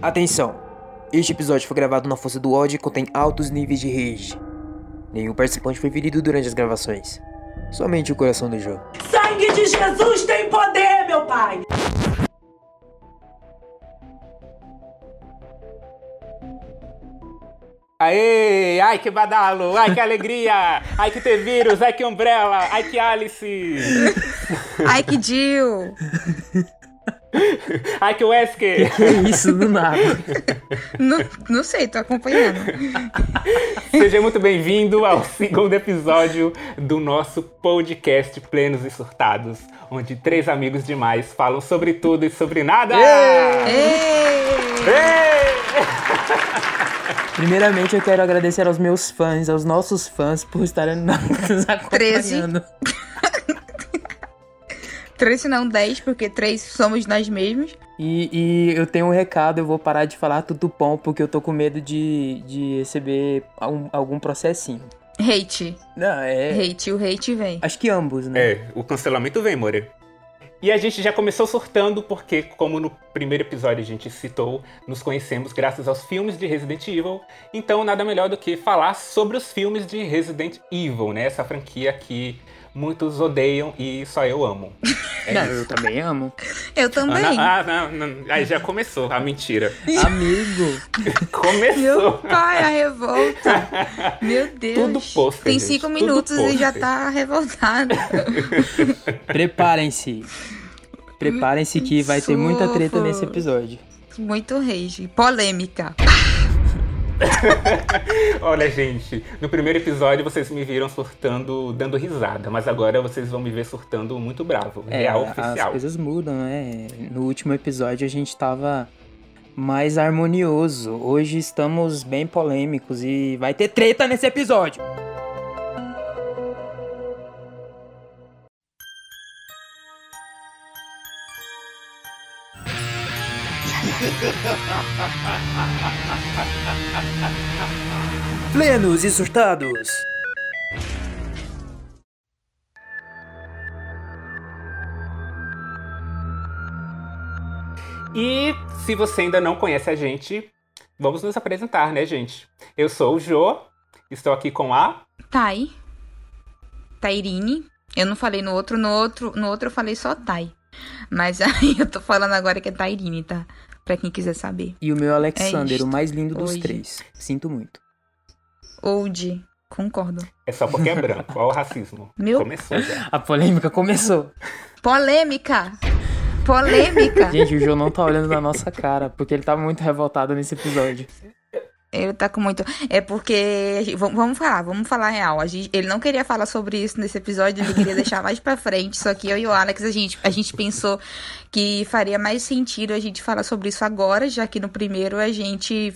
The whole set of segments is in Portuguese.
Atenção! Este episódio foi gravado na força do ódio e contém altos níveis de rage. Nenhum participante foi ferido durante as gravações. Somente o coração do jogo. Sangue de Jesus tem poder, meu pai! Aê! Ai que badalo! Ai que alegria! Ai que ter vírus! Ai que umbrella! Ai que Alice! Ai que Jill! Ai que Wesker! Que isso, do nada. não, não sei, tô acompanhando. Seja muito bem-vindo ao segundo episódio do nosso podcast Plenos e Surtados, onde três amigos demais falam sobre tudo e sobre nada! Ei! Ei! Primeiramente, eu quero agradecer aos meus fãs, aos nossos fãs, por estarem nos acompanhando. Três não dez, porque três somos nós mesmos. E, e eu tenho um recado, eu vou parar de falar tudo bom, porque eu tô com medo de, de receber algum, algum processinho. Hate. Não, é. Hate, o hate vem. Acho que ambos, né? É, o cancelamento vem, More. E a gente já começou surtando porque, como no primeiro episódio a gente citou, nos conhecemos graças aos filmes de Resident Evil. Então, nada melhor do que falar sobre os filmes de Resident Evil, né? Essa franquia que muitos odeiam e só eu amo. É Não, isso. eu também amo. Eu também. Ah, não, não, aí já começou a mentira. Amigo. Começou. Meu pai, a revolta. Meu Deus. Tudo pôster, Tem gente, cinco tudo minutos e já tá revoltado. Preparem-se. Preparem-se que vai ter muita treta nesse episódio. Muito rage. Polêmica. Olha, gente, no primeiro episódio vocês me viram surtando, dando risada, mas agora vocês vão me ver surtando muito bravo. real as oficial. coisas mudam, né? No último episódio a gente tava mais harmonioso. Hoje estamos bem polêmicos e vai ter treta nesse episódio. Plenos e surtados. E se você ainda não conhece a gente, vamos nos apresentar, né, gente? Eu sou o Jô, estou aqui com a. Tai. Tairine. Eu não falei no outro, no outro, no outro eu falei só Tai. Mas aí eu tô falando agora que é Tairine, tá? Pra quem quiser saber. E o meu Alexander, isto. o mais lindo dos Hoje. três. Sinto muito. Old. Concordo. É só porque é branco. Olha o racismo. Meu- Começou já. A polêmica começou. Polêmica! Polêmica! Gente, o João não tá olhando na nossa cara, porque ele tá muito revoltado nesse episódio. Ele tá com muito. É porque. Vamos falar, vamos falar real. A gente, ele não queria falar sobre isso nesse episódio, ele queria deixar mais pra frente. Só que eu e o Alex, a gente, a gente pensou que faria mais sentido a gente falar sobre isso agora, já que no primeiro a gente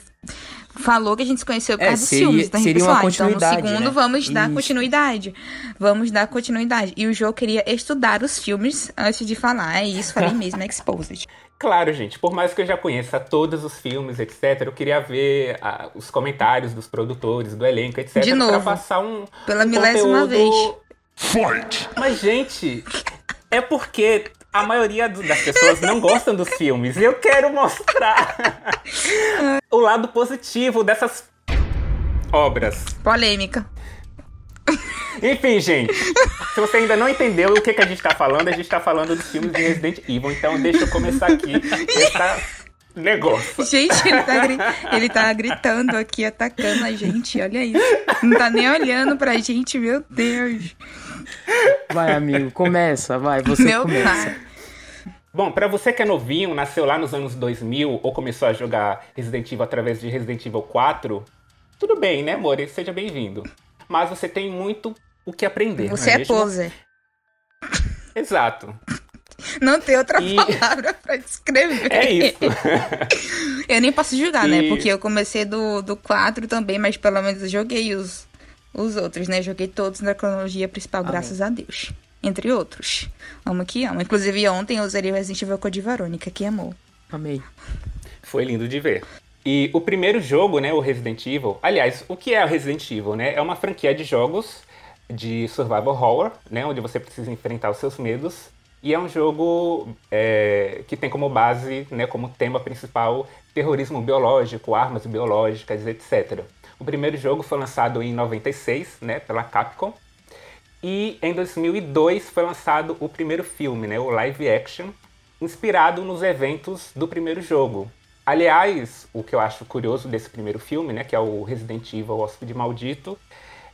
falou que a gente se conheceu por É, causa dos seria- filmes. Gente seria uma ah, então no continuidade, segundo né? vamos dar Isso. continuidade. Vamos dar continuidade. E o João queria estudar os filmes antes de falar. É isso, falei mesmo, Exposed. Claro, gente, por mais que eu já conheça todos os filmes, etc., eu queria ver ah, os comentários dos produtores, do elenco, etc., De pra novo. passar um. Pela um milésima conteúdo- vez. Mas, gente, é porque a maioria das pessoas não gostam dos filmes. E eu quero mostrar o lado positivo dessas obras. Polêmica. Enfim, gente, se você ainda não entendeu o que, que a gente tá falando, a gente tá falando dos filmes de Resident Evil. Então, deixa eu começar aqui esse negócio. Gente, ele tá, gri- ele tá gritando aqui, atacando a gente. Olha isso. Não tá nem olhando pra gente, meu Deus. Vai, amigo, começa, vai, você meu começa. pai. Bom, pra você que é novinho, nasceu lá nos anos 2000 ou começou a jogar Resident Evil através de Resident Evil 4, tudo bem, né, amor? Seja bem-vindo. Mas você tem muito o que aprender. Você não é mesmo? poser. Exato. Não tem outra E- palavra pra descrever. É isso. Eu nem posso julgar, né? E- Porque eu comecei do, do 4 também, mas pelo menos eu joguei os, os outros, né? Joguei todos na cronologia principal, graças a Deus. Entre outros. Amo que amo. Inclusive, ontem eu usei o Resident Evil Code Verônica, que amou. Amei. Foi lindo de ver. E o primeiro jogo, né, o Resident Evil. Aliás, o que é o Resident Evil, né? É uma franquia de jogos de survival horror, né, onde você precisa enfrentar os seus medos E é um jogo é, que tem como base, né, como tema principal, terrorismo biológico, armas biológicas, etc. O primeiro jogo foi lançado em 96, né, pela Capcom. E em 2002 foi lançado o primeiro filme, né, o live action, inspirado nos eventos do primeiro jogo. Aliás, o que eu acho curioso desse primeiro filme, né, que é o Resident Evil Hóspede Maldito,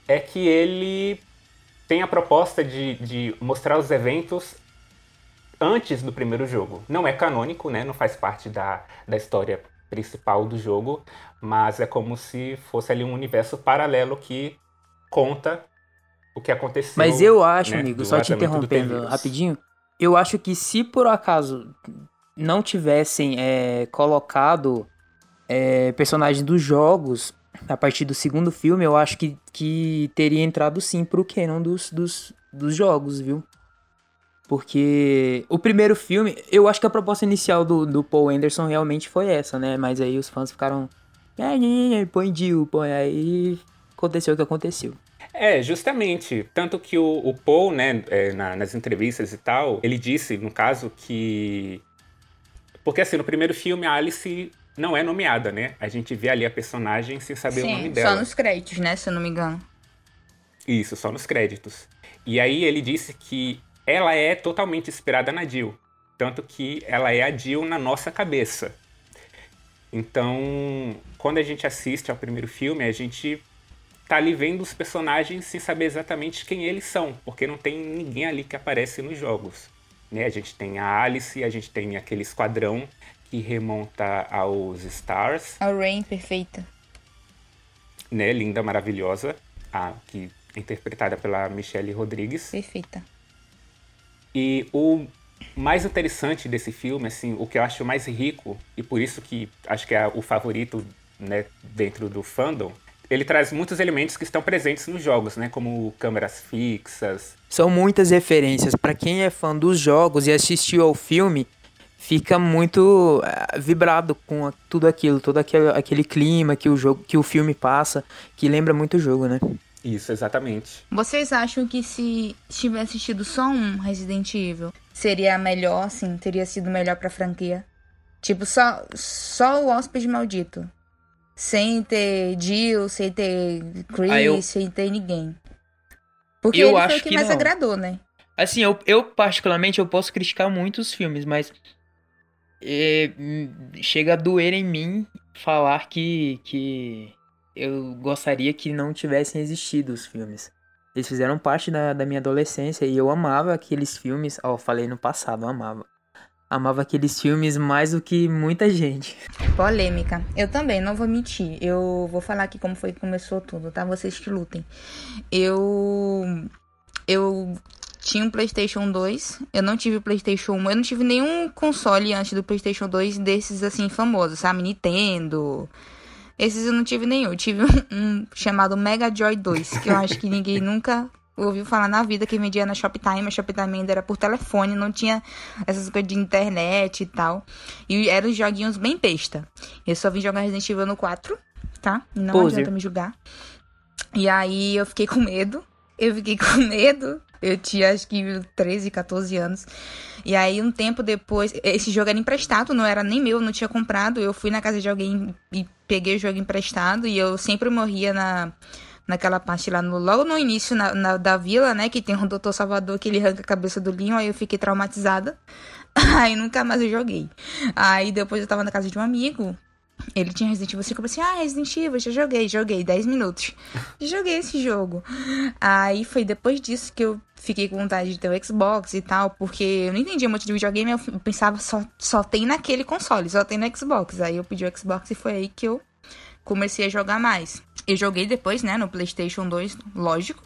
é que ele tem a proposta de, de mostrar os eventos antes do primeiro jogo. Não é canônico, né? Não faz parte da, da história principal do jogo, mas é como se fosse ali um universo paralelo que conta o que aconteceu. Mas eu acho, né, amigo, só te interrompendo rapidinho, eu acho que se por acaso não tivessem é, colocado é, personagens dos jogos a partir do segundo filme, eu acho que, que teria entrado sim pro canon dos, dos, dos jogos, viu? Porque o primeiro filme, eu acho que a proposta inicial do, do Paul Anderson realmente foi essa, né? Mas aí os fãs ficaram. Põe Jill, põe. Aí aconteceu o que aconteceu. É, justamente. Tanto que o, o Paul, né, é, na, nas entrevistas e tal, ele disse, no caso, que. Porque assim, no primeiro filme a Alice não é nomeada, né? A gente vê ali a personagem sem saber Sim, o nome dela. Só nos créditos, né? Se eu não me engano. Isso, só nos créditos. E aí ele disse que ela é totalmente inspirada na Jill. Tanto que ela é a Jill na nossa cabeça. Então, quando a gente assiste ao primeiro filme, a gente tá ali vendo os personagens sem saber exatamente quem eles são, porque não tem ninguém ali que aparece nos jogos. Né? A gente tem a Alice, a gente tem aquele esquadrão que remonta aos Stars. A Rain perfeita. Né? Linda, maravilhosa. A, que é interpretada pela Michelle Rodrigues. Perfeita. E o mais interessante desse filme, assim, o que eu acho mais rico, e por isso que acho que é o favorito né, dentro do fandom, ele traz muitos elementos que estão presentes nos jogos, né? Como câmeras fixas. São muitas referências. Para quem é fã dos jogos e assistiu ao filme, fica muito uh, vibrado com tudo aquilo, todo aquele, aquele clima que o jogo, que o filme passa, que lembra muito o jogo, né? Isso, exatamente. Vocês acham que se tivesse assistido só um Resident Evil, seria melhor, assim, teria sido melhor pra franquia? Tipo, só, só o Hóspede Maldito. Sem ter Jill, sem ter Chris, ah, eu... sem ter ninguém. Porque eu ele acho foi o que, que mais não. agradou, né? Assim, eu, eu particularmente eu posso criticar muito os filmes, mas é, chega a doer em mim falar que, que eu gostaria que não tivessem existido os filmes. Eles fizeram parte da, da minha adolescência e eu amava aqueles filmes. Ó, oh, falei no passado, eu amava. Amava aqueles filmes mais do que muita gente. Polêmica. Eu também, não vou mentir. Eu vou falar aqui como foi que começou tudo, tá? Vocês que lutem. Eu. Eu tinha um PlayStation 2. Eu não tive PlayStation 1. Eu não tive nenhum console antes do PlayStation 2 desses assim famosos, sabe? Nintendo. Esses eu não tive nenhum. Eu tive um, um chamado Mega Joy 2, que eu acho que ninguém nunca ouviu falar na vida que vendia na Shoptime. A Shoptime ainda era por telefone, não tinha essas coisas de internet e tal. E eram joguinhos bem besta. Eu só vim jogar Resident Evil no 4, tá? Não adianta me julgar. E aí eu fiquei com medo. Eu fiquei com medo. Eu tinha acho que 13, 14 anos. E aí, um tempo depois, esse jogo era emprestado, não era nem meu, não tinha comprado. Eu fui na casa de alguém e peguei o jogo emprestado. E eu sempre morria na, naquela parte lá, no, logo no início na, na, da vila, né? Que tem o Doutor Salvador que ele arranca a cabeça do Leon. Aí eu fiquei traumatizada. Aí nunca mais eu joguei. Aí depois eu tava na casa de um amigo. Ele tinha Resident Evil 5, eu pensei, ah, Resident Evil, já joguei, joguei, 10 minutos. joguei esse jogo. Aí foi depois disso que eu fiquei com vontade de ter o Xbox e tal, porque eu não entendia muito de videogame, eu pensava só, só tem naquele console, só tem no Xbox. Aí eu pedi o Xbox e foi aí que eu comecei a jogar mais. Eu joguei depois, né, no PlayStation 2, lógico.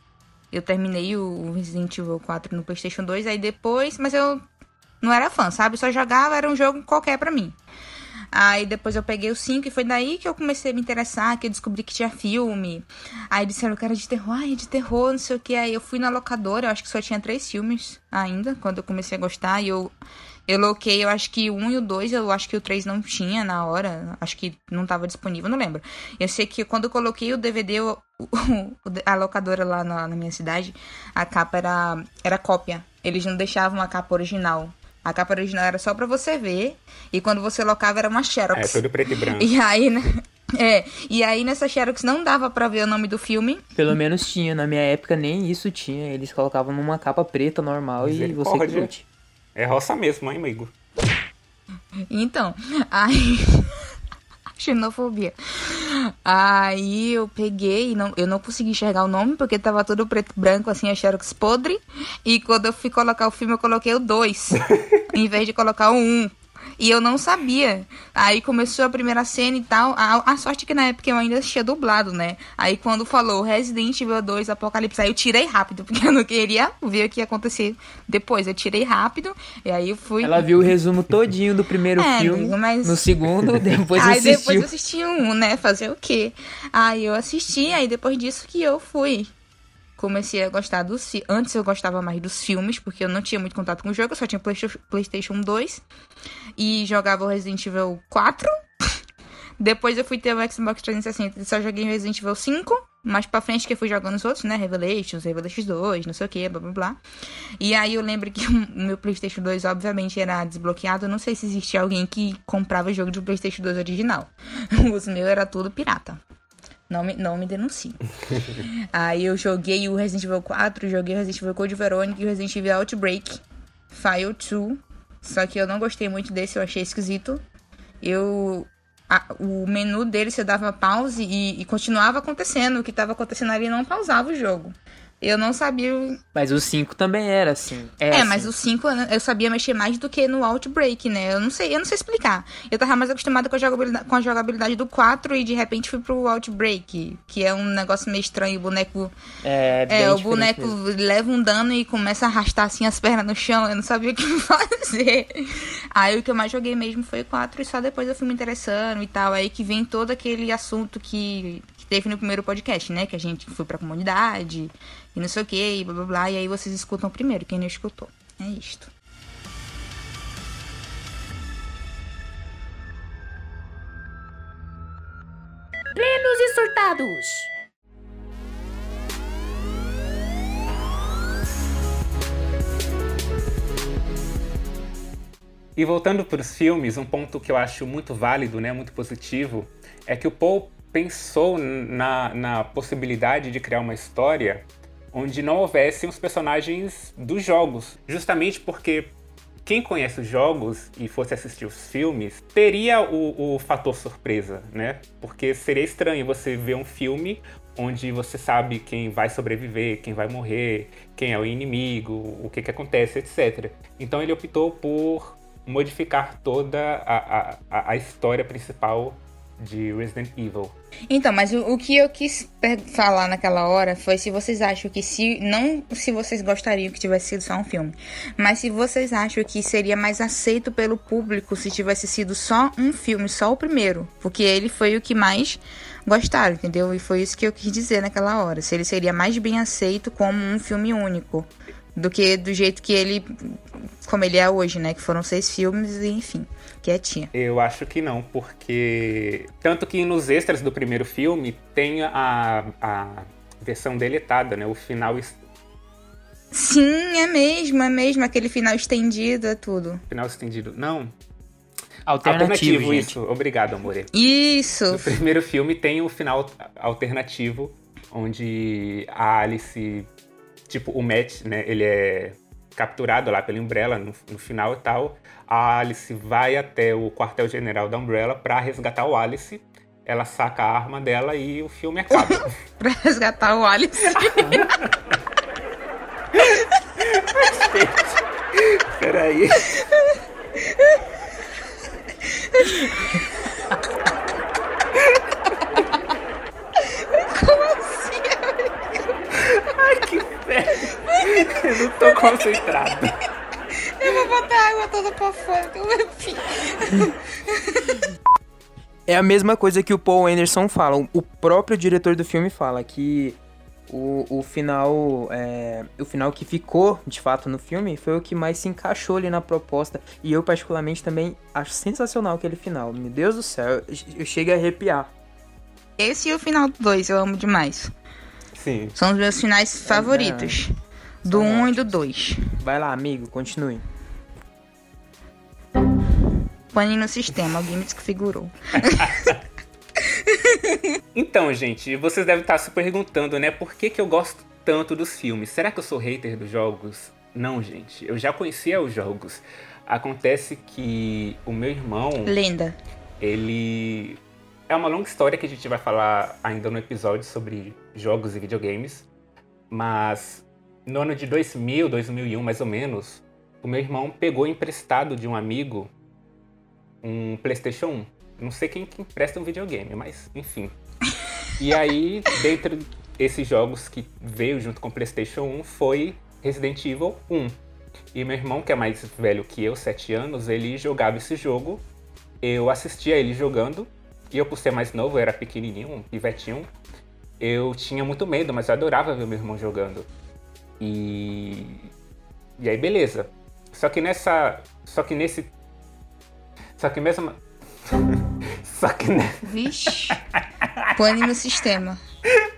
Eu terminei o Resident Evil 4 no PlayStation 2, aí depois, mas eu não era fã, sabe? Só jogava, era um jogo qualquer para mim. Aí depois eu peguei o 5 e foi daí que eu comecei a me interessar, que eu descobri que tinha filme. Aí disseram que era de terror, ai, é de terror, não sei o que. Aí eu fui na locadora, eu acho que só tinha três filmes ainda, quando eu comecei a gostar. E eu Eu loquei, eu acho que o 1 e o 2, eu acho que o 3 não tinha na hora. Acho que não tava disponível, não lembro. Eu sei que quando eu coloquei o DVD, eu, a locadora lá na, na, minha cidade, a capa era, era cópia. Eles não deixavam a capa original. A capa original era só pra você ver. E quando você locava era uma Xerox. É, tudo preto e branco. E aí, né? É, e aí nessa Xerox não dava para ver o nome do filme. Pelo menos tinha, na minha época nem isso tinha. Eles colocavam numa capa preta normal e você curte. É roça mesmo, hein, amigo? Então, aí. Xenofobia. Aí eu peguei, não, eu não consegui enxergar o nome porque tava tudo preto e branco, assim, a Xerox podre. E quando eu fui colocar o filme, eu coloquei o 2, em vez de colocar o 1. Um. E eu não sabia. Aí começou a primeira cena e tal. A, a sorte é que na época eu ainda assistia dublado, né? Aí quando falou Resident Evil 2 Apocalipse, aí eu tirei rápido, porque eu não queria ver o que ia acontecer depois. Eu tirei rápido, e aí eu fui. Ela viu o resumo todinho do primeiro é, filme. Mas... No segundo, depois aí assistiu. Aí depois eu assisti um, né? Fazer o quê? Aí eu assisti, aí depois disso que eu fui comecei a gostar dos Antes eu gostava mais dos filmes, porque eu não tinha muito contato com o jogo, eu só tinha PlayStation 2 e jogava o Resident Evil 4. Depois eu fui ter o Xbox 360 e só joguei Resident Evil 5. Mais pra frente que eu fui jogando os outros, né? Revelations, Revelations 2, não sei o que, blá blá blá. E aí eu lembro que o meu PlayStation 2, obviamente, era desbloqueado. Eu não sei se existia alguém que comprava jogo de PlayStation 2 original. Os meus era tudo pirata. Não me, não me denuncie. Aí eu joguei o Resident Evil 4, joguei o Resident Evil Code Veronica e o Resident Evil Outbreak. File 2. Só que eu não gostei muito desse, eu achei esquisito. Eu. A, o menu dele você dava pause e, e continuava acontecendo. O que estava acontecendo ali não pausava o jogo. Eu não sabia. Mas o 5 também era assim. É, é assim. mas o 5 eu sabia mexer mais do que no Outbreak, né? Eu não sei, eu não sei explicar. Eu tava mais acostumada com a jogabilidade, com a jogabilidade do 4 e de repente fui pro Outbreak, que é um negócio meio estranho. O boneco. É, bem é o boneco mesmo. leva um dano e começa a arrastar assim as pernas no chão. Eu não sabia o que fazer. Aí o que eu mais joguei mesmo foi o 4 e só depois eu fui me interessando e tal. Aí que vem todo aquele assunto que, que teve no primeiro podcast, né? Que a gente foi pra comunidade e não sei o que, e blá blá blá. E aí vocês escutam primeiro, quem não escutou. É isto. Plenos e surtados! E voltando para os filmes, um ponto que eu acho muito válido, né, muito positivo, é que o Paul pensou na, na possibilidade de criar uma história onde não houvessem os personagens dos jogos. Justamente porque quem conhece os jogos e fosse assistir os filmes teria o, o fator surpresa, né? Porque seria estranho você ver um filme onde você sabe quem vai sobreviver, quem vai morrer, quem é o inimigo, o que, que acontece, etc. Então ele optou por modificar toda a, a, a história principal de Resident Evil. Então, mas o, o, que eu quis falar naquela hora foi se vocês acham que se não se vocês gostariam que tivesse sido só um filme, mas se vocês acham que seria mais aceito pelo público se tivesse sido só um filme, só o primeiro, porque ele foi o que mais gostaram, entendeu? E foi isso que eu quis dizer naquela hora, se ele seria mais bem aceito como um filme único do que do jeito que ele como ele é hoje, né, que foram seis filmes e enfim quietinha. Eu acho que não, porque. Tanto que nos extras do primeiro filme tem a, a versão deletada, né? O final. Sim, é mesmo, é mesmo. Aquele final estendido, é tudo. Final estendido. Não. Alternativo, alternativo isso. Obrigado, amore. Isso. No primeiro filme tem o final alternativo, onde a Alice. Tipo, o Matt, né? Ele é capturado lá pela Umbrella no, no final e tal a Alice vai até o quartel-general da Umbrella para resgatar o Alice. Ela saca a arma dela e o filme acaba. pra resgatar o Alice. Peraí. Como assim, amigo? Ai, que merda. Eu não tô concentrado. Eu vou botar água toda pra fora, que eu É a mesma coisa que o Paul Anderson fala. O próprio diretor do filme fala que o, o final. É, o final que ficou, de fato, no filme foi o que mais se encaixou ali na proposta. E eu, particularmente, também acho sensacional aquele final. Meu Deus do céu, eu, eu chego a arrepiar. Esse e o final do 2 eu amo demais. Sim. São os meus finais favoritos. É, do 1 um e do 2. Vai lá, amigo, continue. Pane no sistema, alguém me desconfigurou. então, gente, vocês devem estar se perguntando, né? Por que, que eu gosto tanto dos filmes? Será que eu sou hater dos jogos? Não, gente. Eu já conhecia os jogos. Acontece que o meu irmão. Lenda. Ele. É uma longa história que a gente vai falar ainda no episódio sobre jogos e videogames. Mas no ano de 2000, 2001 mais ou menos, o meu irmão pegou emprestado de um amigo um PlayStation 1. Não sei quem que empresta um videogame, mas enfim. E aí, dentro desses jogos que veio junto com o PlayStation 1 foi Resident Evil 1. E meu irmão, que é mais velho que eu, 7 anos, ele jogava esse jogo. Eu assistia ele jogando. E eu, por ser mais novo, era pequenininho, um pivetinho. Eu tinha muito medo, mas eu adorava ver meu irmão jogando. E. E aí, beleza. Só que nessa. Só que nesse. Só que mesmo. Só que. Né? Vixe. Pane no sistema.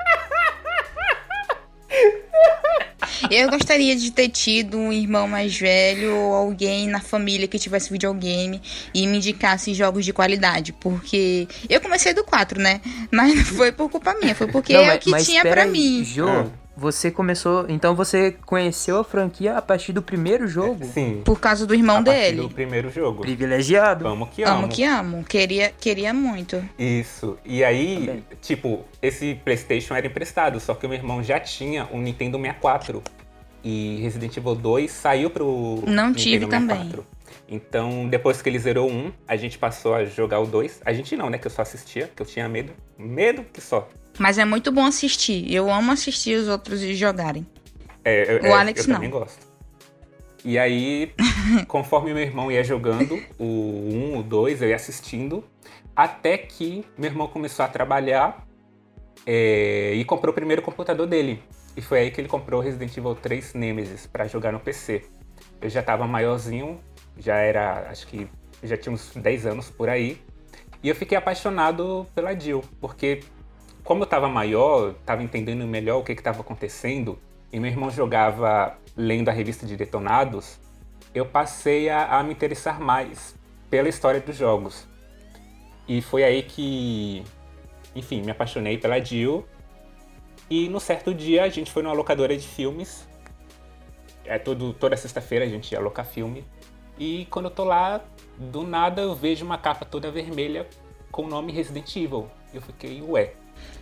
Eu gostaria de ter tido um irmão mais velho ou alguém na família que tivesse videogame e me indicasse jogos de qualidade. Porque eu comecei do 4, né? Mas não foi por culpa minha, foi porque não, é o que tinha para mim. Jo, ah. Você começou. Então você conheceu a franquia a partir do primeiro jogo? Sim. Por causa do irmão a dele. do primeiro jogo. Privilegiado. Amo que amo. Amo que amo. Queria, queria muito. Isso. E aí, Também. tipo, esse PlayStation era emprestado, só que o meu irmão já tinha um Nintendo 64. E Resident Evil 2 saiu pro. Não Nintendo tive 64. também. Então, depois que ele zerou um, a gente passou a jogar o 2. A gente não, né? Que eu só assistia, que eu tinha medo. Medo que só. Mas é muito bom assistir. Eu amo assistir os outros jogarem. É, eu, o Alex eu não. também gosto. E aí, conforme meu irmão ia jogando o 1, o 2, eu ia assistindo. Até que meu irmão começou a trabalhar é, e comprou o primeiro computador dele. E foi aí que ele comprou Resident Evil 3 Nemesis para jogar no PC. Eu já tava maiorzinho, já era, acho que já tinha uns 10 anos por aí. E eu fiquei apaixonado pela Jill, porque como eu estava maior, estava entendendo melhor o que estava acontecendo, e meu irmão jogava lendo a revista de Detonados, eu passei a, a me interessar mais pela história dos jogos. E foi aí que, enfim, me apaixonei pela Jill. E no certo dia a gente foi numa locadora de filmes. É todo, toda sexta-feira a gente ia alocar filme. E quando eu tô lá, do nada eu vejo uma capa toda vermelha com o nome Resident Evil. Eu fiquei, ué,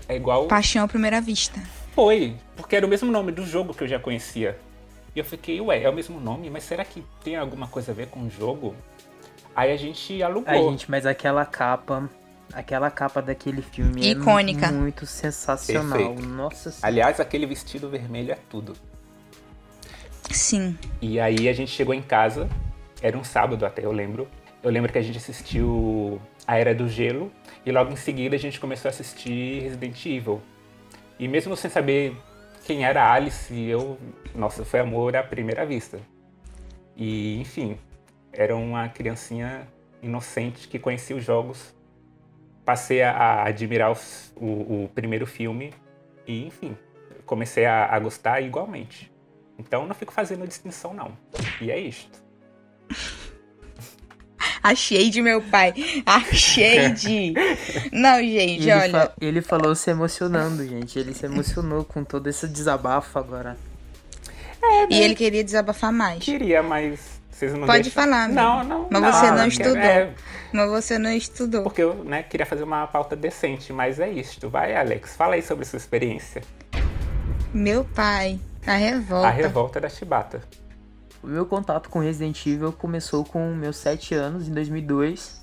é igual. Paixão à primeira vista. Foi, porque era o mesmo nome do jogo que eu já conhecia. E eu fiquei, ué, é o mesmo nome, mas será que tem alguma coisa a ver com o jogo? Aí a gente alugou. Ai, gente, mas aquela capa. Aquela capa daquele filme é Icônica. é muito sensacional. Perfeito. Nossa senhora. Aliás, aquele vestido vermelho é tudo. Sim. E aí a gente chegou em casa, era um sábado até, eu lembro. Eu lembro que a gente assistiu A Era do Gelo, e logo em seguida a gente começou a assistir Resident Evil. E mesmo sem saber quem era Alice, eu, nossa, foi amor à primeira vista. E, enfim, era uma criancinha inocente que conhecia os jogos. Passei a, admirar os, o, o, primeiro filme e, enfim, comecei a, a gostar igualmente. Então não fico fazendo distinção, não. E é isto. Achei de meu pai. Achei de. Não, gente, ele olha. Fa ele falou se emocionando, gente. Ele se emocionou com todo esse desabafo agora. É, e ele queria desabafar mais. Queria, mas vocês não Pode deixam... falar, Não, não. Mas não, você não, estudou. É... Mas você não estudou. Porque eu né, queria fazer uma pauta decente, mas é isto. Vai, Alex, fala aí sobre sua experiência. Meu pai, a revolta. A revolta da chibata. O meu contato com Resident Evil começou com meus 7 anos, em 2002.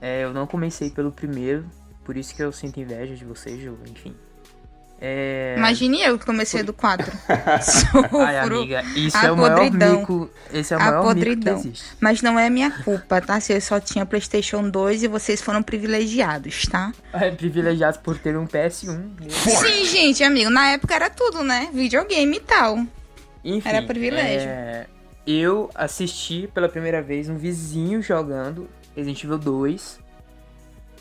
É, eu não comecei pelo primeiro, por isso que eu sinto inveja de vocês, enfim. É... Imagine eu que comecei do 4. Ai, amiga, isso é o maior mico. Esse é o maior podridão. mico que existe. Mas não é minha culpa, tá? Se eu só tinha PlayStation 2 e vocês foram privilegiados, tá? É, privilegiados por ter um PS1. Sim, gente, amigo. Na época era tudo, né? Videogame e tal. Enfim, era privilégio. É... Eu assisti pela primeira vez um vizinho jogando Resident Evil 2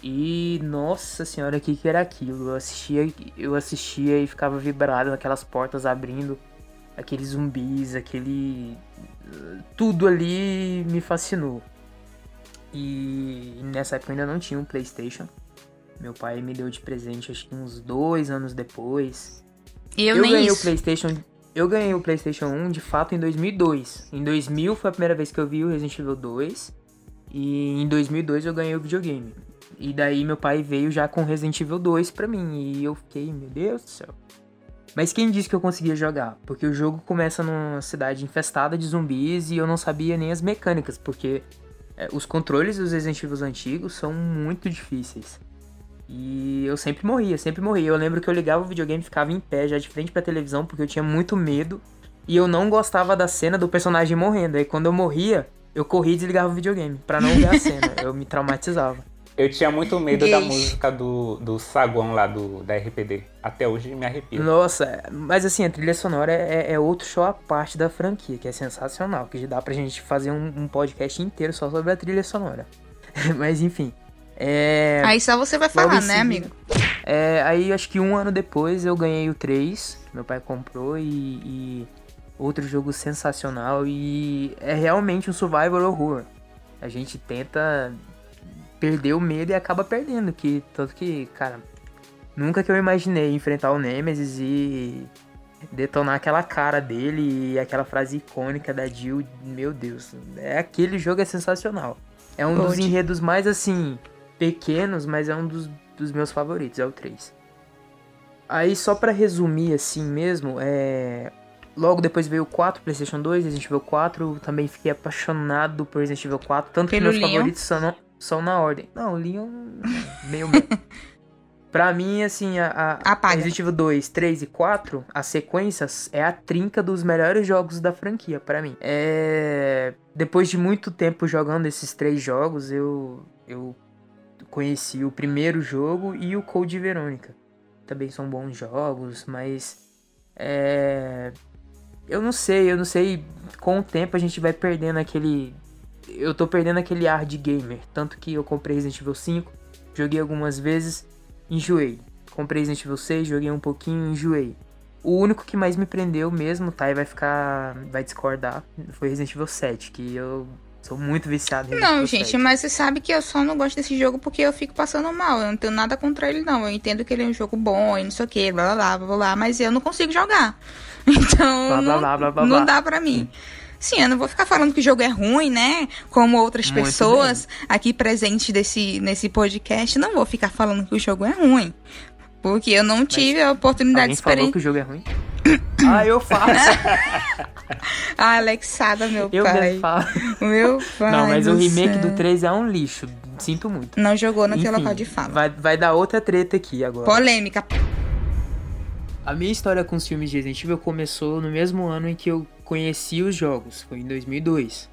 e nossa senhora, o que, que era aquilo? Eu assistia, eu assistia e ficava vibrado aquelas portas abrindo, aqueles zumbis, aquele. Tudo ali me fascinou. E nessa época eu ainda não tinha um PlayStation. Meu pai me deu de presente, acho que uns dois anos depois. E eu, eu ganhei isso. o PlayStation. Eu ganhei o PlayStation 1 de fato em 2002. Em 2000 foi a primeira vez que eu vi o Resident Evil 2. E em 2002 eu ganhei o videogame. E daí meu pai veio já com Resident Evil 2 pra mim. E eu fiquei, meu Deus do céu. Mas quem disse que eu conseguia jogar? Porque o jogo começa numa cidade infestada de zumbis e eu não sabia nem as mecânicas, porque é, os controles dos Resident Evil antigos são muito difíceis. E eu sempre morria, sempre morria. Eu lembro que eu ligava o videogame e ficava em pé, já de frente pra televisão, porque eu tinha muito medo. E eu não gostava da cena do personagem morrendo. Aí quando eu morria, eu corria e desligava o videogame, para não ver a cena. eu me traumatizava. Eu tinha muito medo da música do, do saguão lá do, da RPD. Até hoje me arrepio. Nossa, mas assim, a trilha sonora é, é outro show à parte da franquia, que é sensacional. Que dá pra gente fazer um, um podcast inteiro só sobre a trilha sonora. mas enfim. É... Aí só você vai falar, né, amigo? É, aí acho que um ano depois eu ganhei o 3, meu pai comprou e, e, outro jogo sensacional e é realmente um survival horror. A gente tenta perder o medo e acaba perdendo. Que, tanto que, cara, nunca que eu imaginei enfrentar o Nemesis e detonar aquela cara dele e aquela frase icônica da Jill. Meu Deus, é aquele jogo é sensacional. É um dos enredos mais assim, pequenos, mas é um dos, dos meus favoritos, é o 3. Aí só para resumir assim mesmo, é Logo depois veio o 4, PlayStation 2, Resident Evil 4. Também fiquei apaixonado por Resident Evil 4. Tanto Pelo que meus Leon. favoritos são, são na ordem. Não, o Leon. meio meio. pra mim, assim, a, a Resident Evil 2, 3 e 4, as sequências é a trinca dos melhores jogos da franquia, para mim. É... Depois de muito tempo jogando esses três jogos, eu, eu conheci o primeiro jogo e o Code Verônica. Também são bons jogos, mas. É... Eu não sei, eu não sei. Com o tempo a gente vai perdendo aquele eu tô perdendo aquele ar de gamer. Tanto que eu comprei Resident Evil 5, joguei algumas vezes, enjoei. Comprei Resident Evil 6, joguei um pouquinho, enjoei. O único que mais me prendeu mesmo, tá? E vai ficar. vai discordar, foi Resident Evil 7, que eu sou muito viciado em Não, gente, 7. mas você sabe que eu só não gosto desse jogo porque eu fico passando mal. Eu não tenho nada contra ele, não. Eu entendo que ele é um jogo bom e não sei o que, blá blá blá blá blá, mas eu não consigo jogar. Então, blá, blá, blá, blá, blá, não dá pra mim. Sim, eu não vou ficar falando que o jogo é ruim, né? Como outras Muito pessoas bem. aqui presentes desse, nesse podcast, não vou ficar falando que o jogo é ruim. Porque eu não tive Mas a oportunidade de experimentar. falou que o jogo é ruim? ah, eu faço. ah, Alexada, meu eu pai. Eu falo. Meu pai. Não, mas o remake céu. do 3 é um lixo. Sinto muito. Não jogou no Enfim, teu local de fala. Vai, vai dar outra treta aqui agora. Polêmica. A minha história com os filmes de Resident Evil começou no mesmo ano em que eu conheci os jogos, foi em 2002.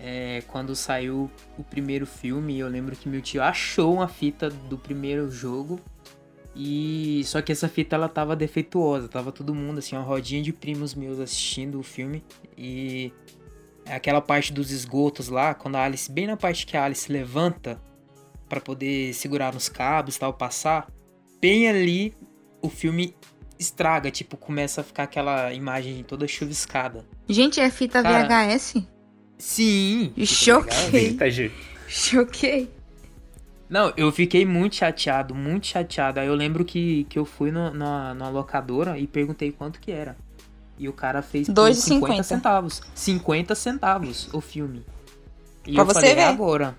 É, quando saiu o primeiro filme, eu lembro que meu tio achou uma fita do primeiro jogo e só que essa fita ela tava defeituosa, tava todo mundo assim, uma rodinha de primos meus assistindo o filme e aquela parte dos esgotos lá, quando a Alice, bem na parte que a Alice levanta para poder segurar nos cabos, tal, passar, bem ali o filme estraga, tipo, começa a ficar aquela imagem toda chuviscada. Gente, é fita Cara, VHS? Sim. Choquei. VHS. Choquei. Não, eu fiquei muito chateado, muito chateado. Aí eu lembro que, que eu fui no, na, na locadora e perguntei quanto que era. E o cara fez por 50 centavos. 50 centavos o filme. E pra eu você falei, ver. É agora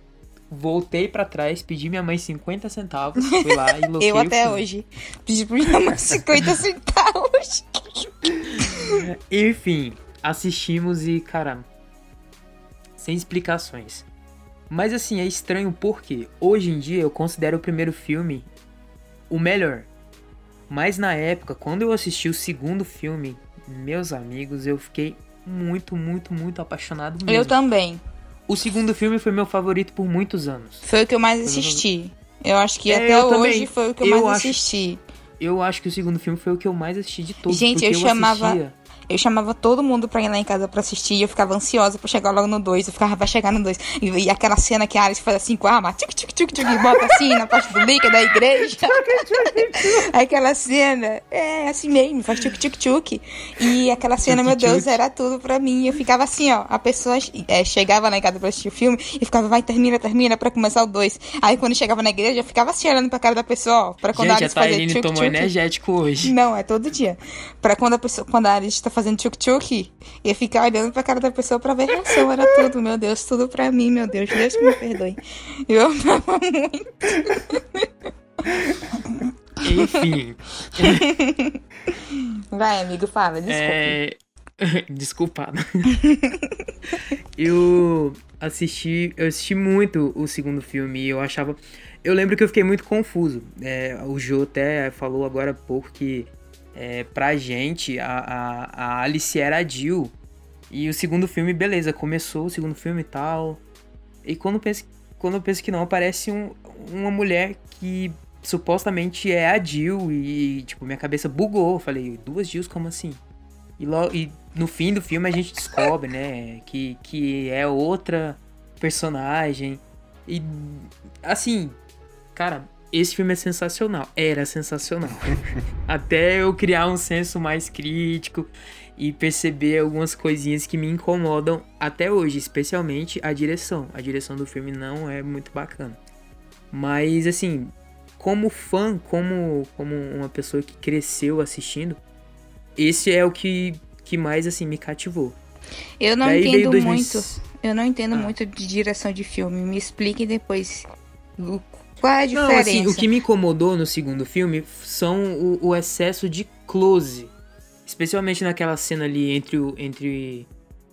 voltei para trás, pedi minha mãe 50 centavos, fui lá e loquei Eu até hoje. Pedi pra minha mãe 50 centavos. Enfim, assistimos e, cara, sem explicações. Mas assim, é estranho porque hoje em dia eu considero o primeiro filme o melhor. Mas na época, quando eu assisti o segundo filme, meus amigos, eu fiquei muito, muito, muito apaixonado mesmo. Eu também. O segundo filme foi meu favorito por muitos anos. Foi o que eu mais assisti. Eu acho que é, até hoje também. foi o que eu, eu mais acho, assisti. Eu acho que o segundo filme foi o que eu mais assisti de todos. Gente, eu, eu chamava. Assistia eu chamava todo mundo pra ir lá em casa pra assistir e eu ficava ansiosa pra chegar logo no 2. Eu ficava, vai chegar no 2. E, e, aquela cena que a Alice faz assim com a arma, tchuc, tchuc, tchuc, tchuc, e bota assim na parte do líquido da igreja. aquela cena, é assim mesmo, faz tchuc, tchuc, tchuc. E aquela cena, meu Deus, era tudo pra mim. Eu ficava assim, ó, a pessoa é, chegava lá em casa pra assistir o filme e ficava, vai, termina, termina, pra começar o 2. Aí quando chegava na igreja, eu ficava assim olhando pra cara da pessoa, ó, pra quando Gente, a Alice fazer tchuc, tomou energético hoje. Não, é todo dia. Pra quando a pessoa, quando a Alice tá fazendo tchuc, tchuc, Ia ficar olhando pra cara da pessoa pra ver a reação. Era tudo, meu Deus, tudo pra mim, meu Deus. Deus que me perdoe. Eu amava muito. Enfim. Vai, amigo, fala, desculpa. É... Desculpado. eu assisti, eu assisti muito o segundo filme e eu achava. Eu lembro que eu fiquei muito confuso. É, o Jô até falou agora há pouco que é, pra gente, a, a, a Alice era a Jill. E o segundo filme, beleza, começou o segundo filme e tal. E quando eu penso, quando eu penso que não, aparece um, uma mulher que supostamente é a Jill. E, tipo, minha cabeça bugou. Eu falei, duas Jills, como assim? E, logo, e no fim do filme a gente descobre, né, que, que é outra personagem. E, assim, cara, esse filme é sensacional. Era sensacional. Até eu criar um senso mais crítico e perceber algumas coisinhas que me incomodam até hoje, especialmente a direção. A direção do filme não é muito bacana. Mas assim, como fã, como como uma pessoa que cresceu assistindo, esse é o que que mais assim me cativou. Eu não Daí entendo 2000... muito. Eu não entendo ah. muito de direção de filme. Me explique depois qual é a diferença? Não, assim, o que me incomodou no segundo filme são o, o excesso de close. Especialmente naquela cena ali entre, o, entre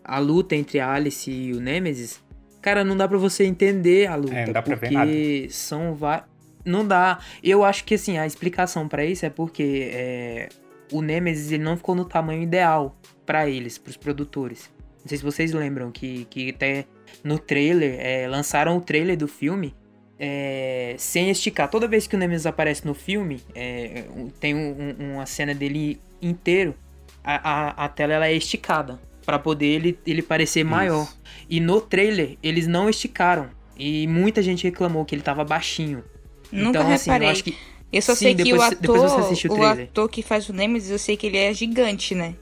a luta entre a Alice e o Nemesis. Cara, não dá para você entender a luta. É, não dá pra porque ver nada. são vários. Não dá. Eu acho que assim, a explicação para isso é porque é, o Nemesis ele não ficou no tamanho ideal para eles, para os produtores. Não sei se vocês lembram que, que até no trailer, é, lançaram o trailer do filme é, sem esticar. Toda vez que o Nemesis aparece no filme, é, tem um, um, uma cena dele inteiro, a, a, a tela ela é esticada para poder ele, ele parecer Isso. maior. E no trailer eles não esticaram e muita gente reclamou que ele tava baixinho. Nunca então, assim, reparei. eu acho que eu só sim, sei que depois, o ator, o, o ator que faz o Nemesis, eu sei que ele é gigante, né?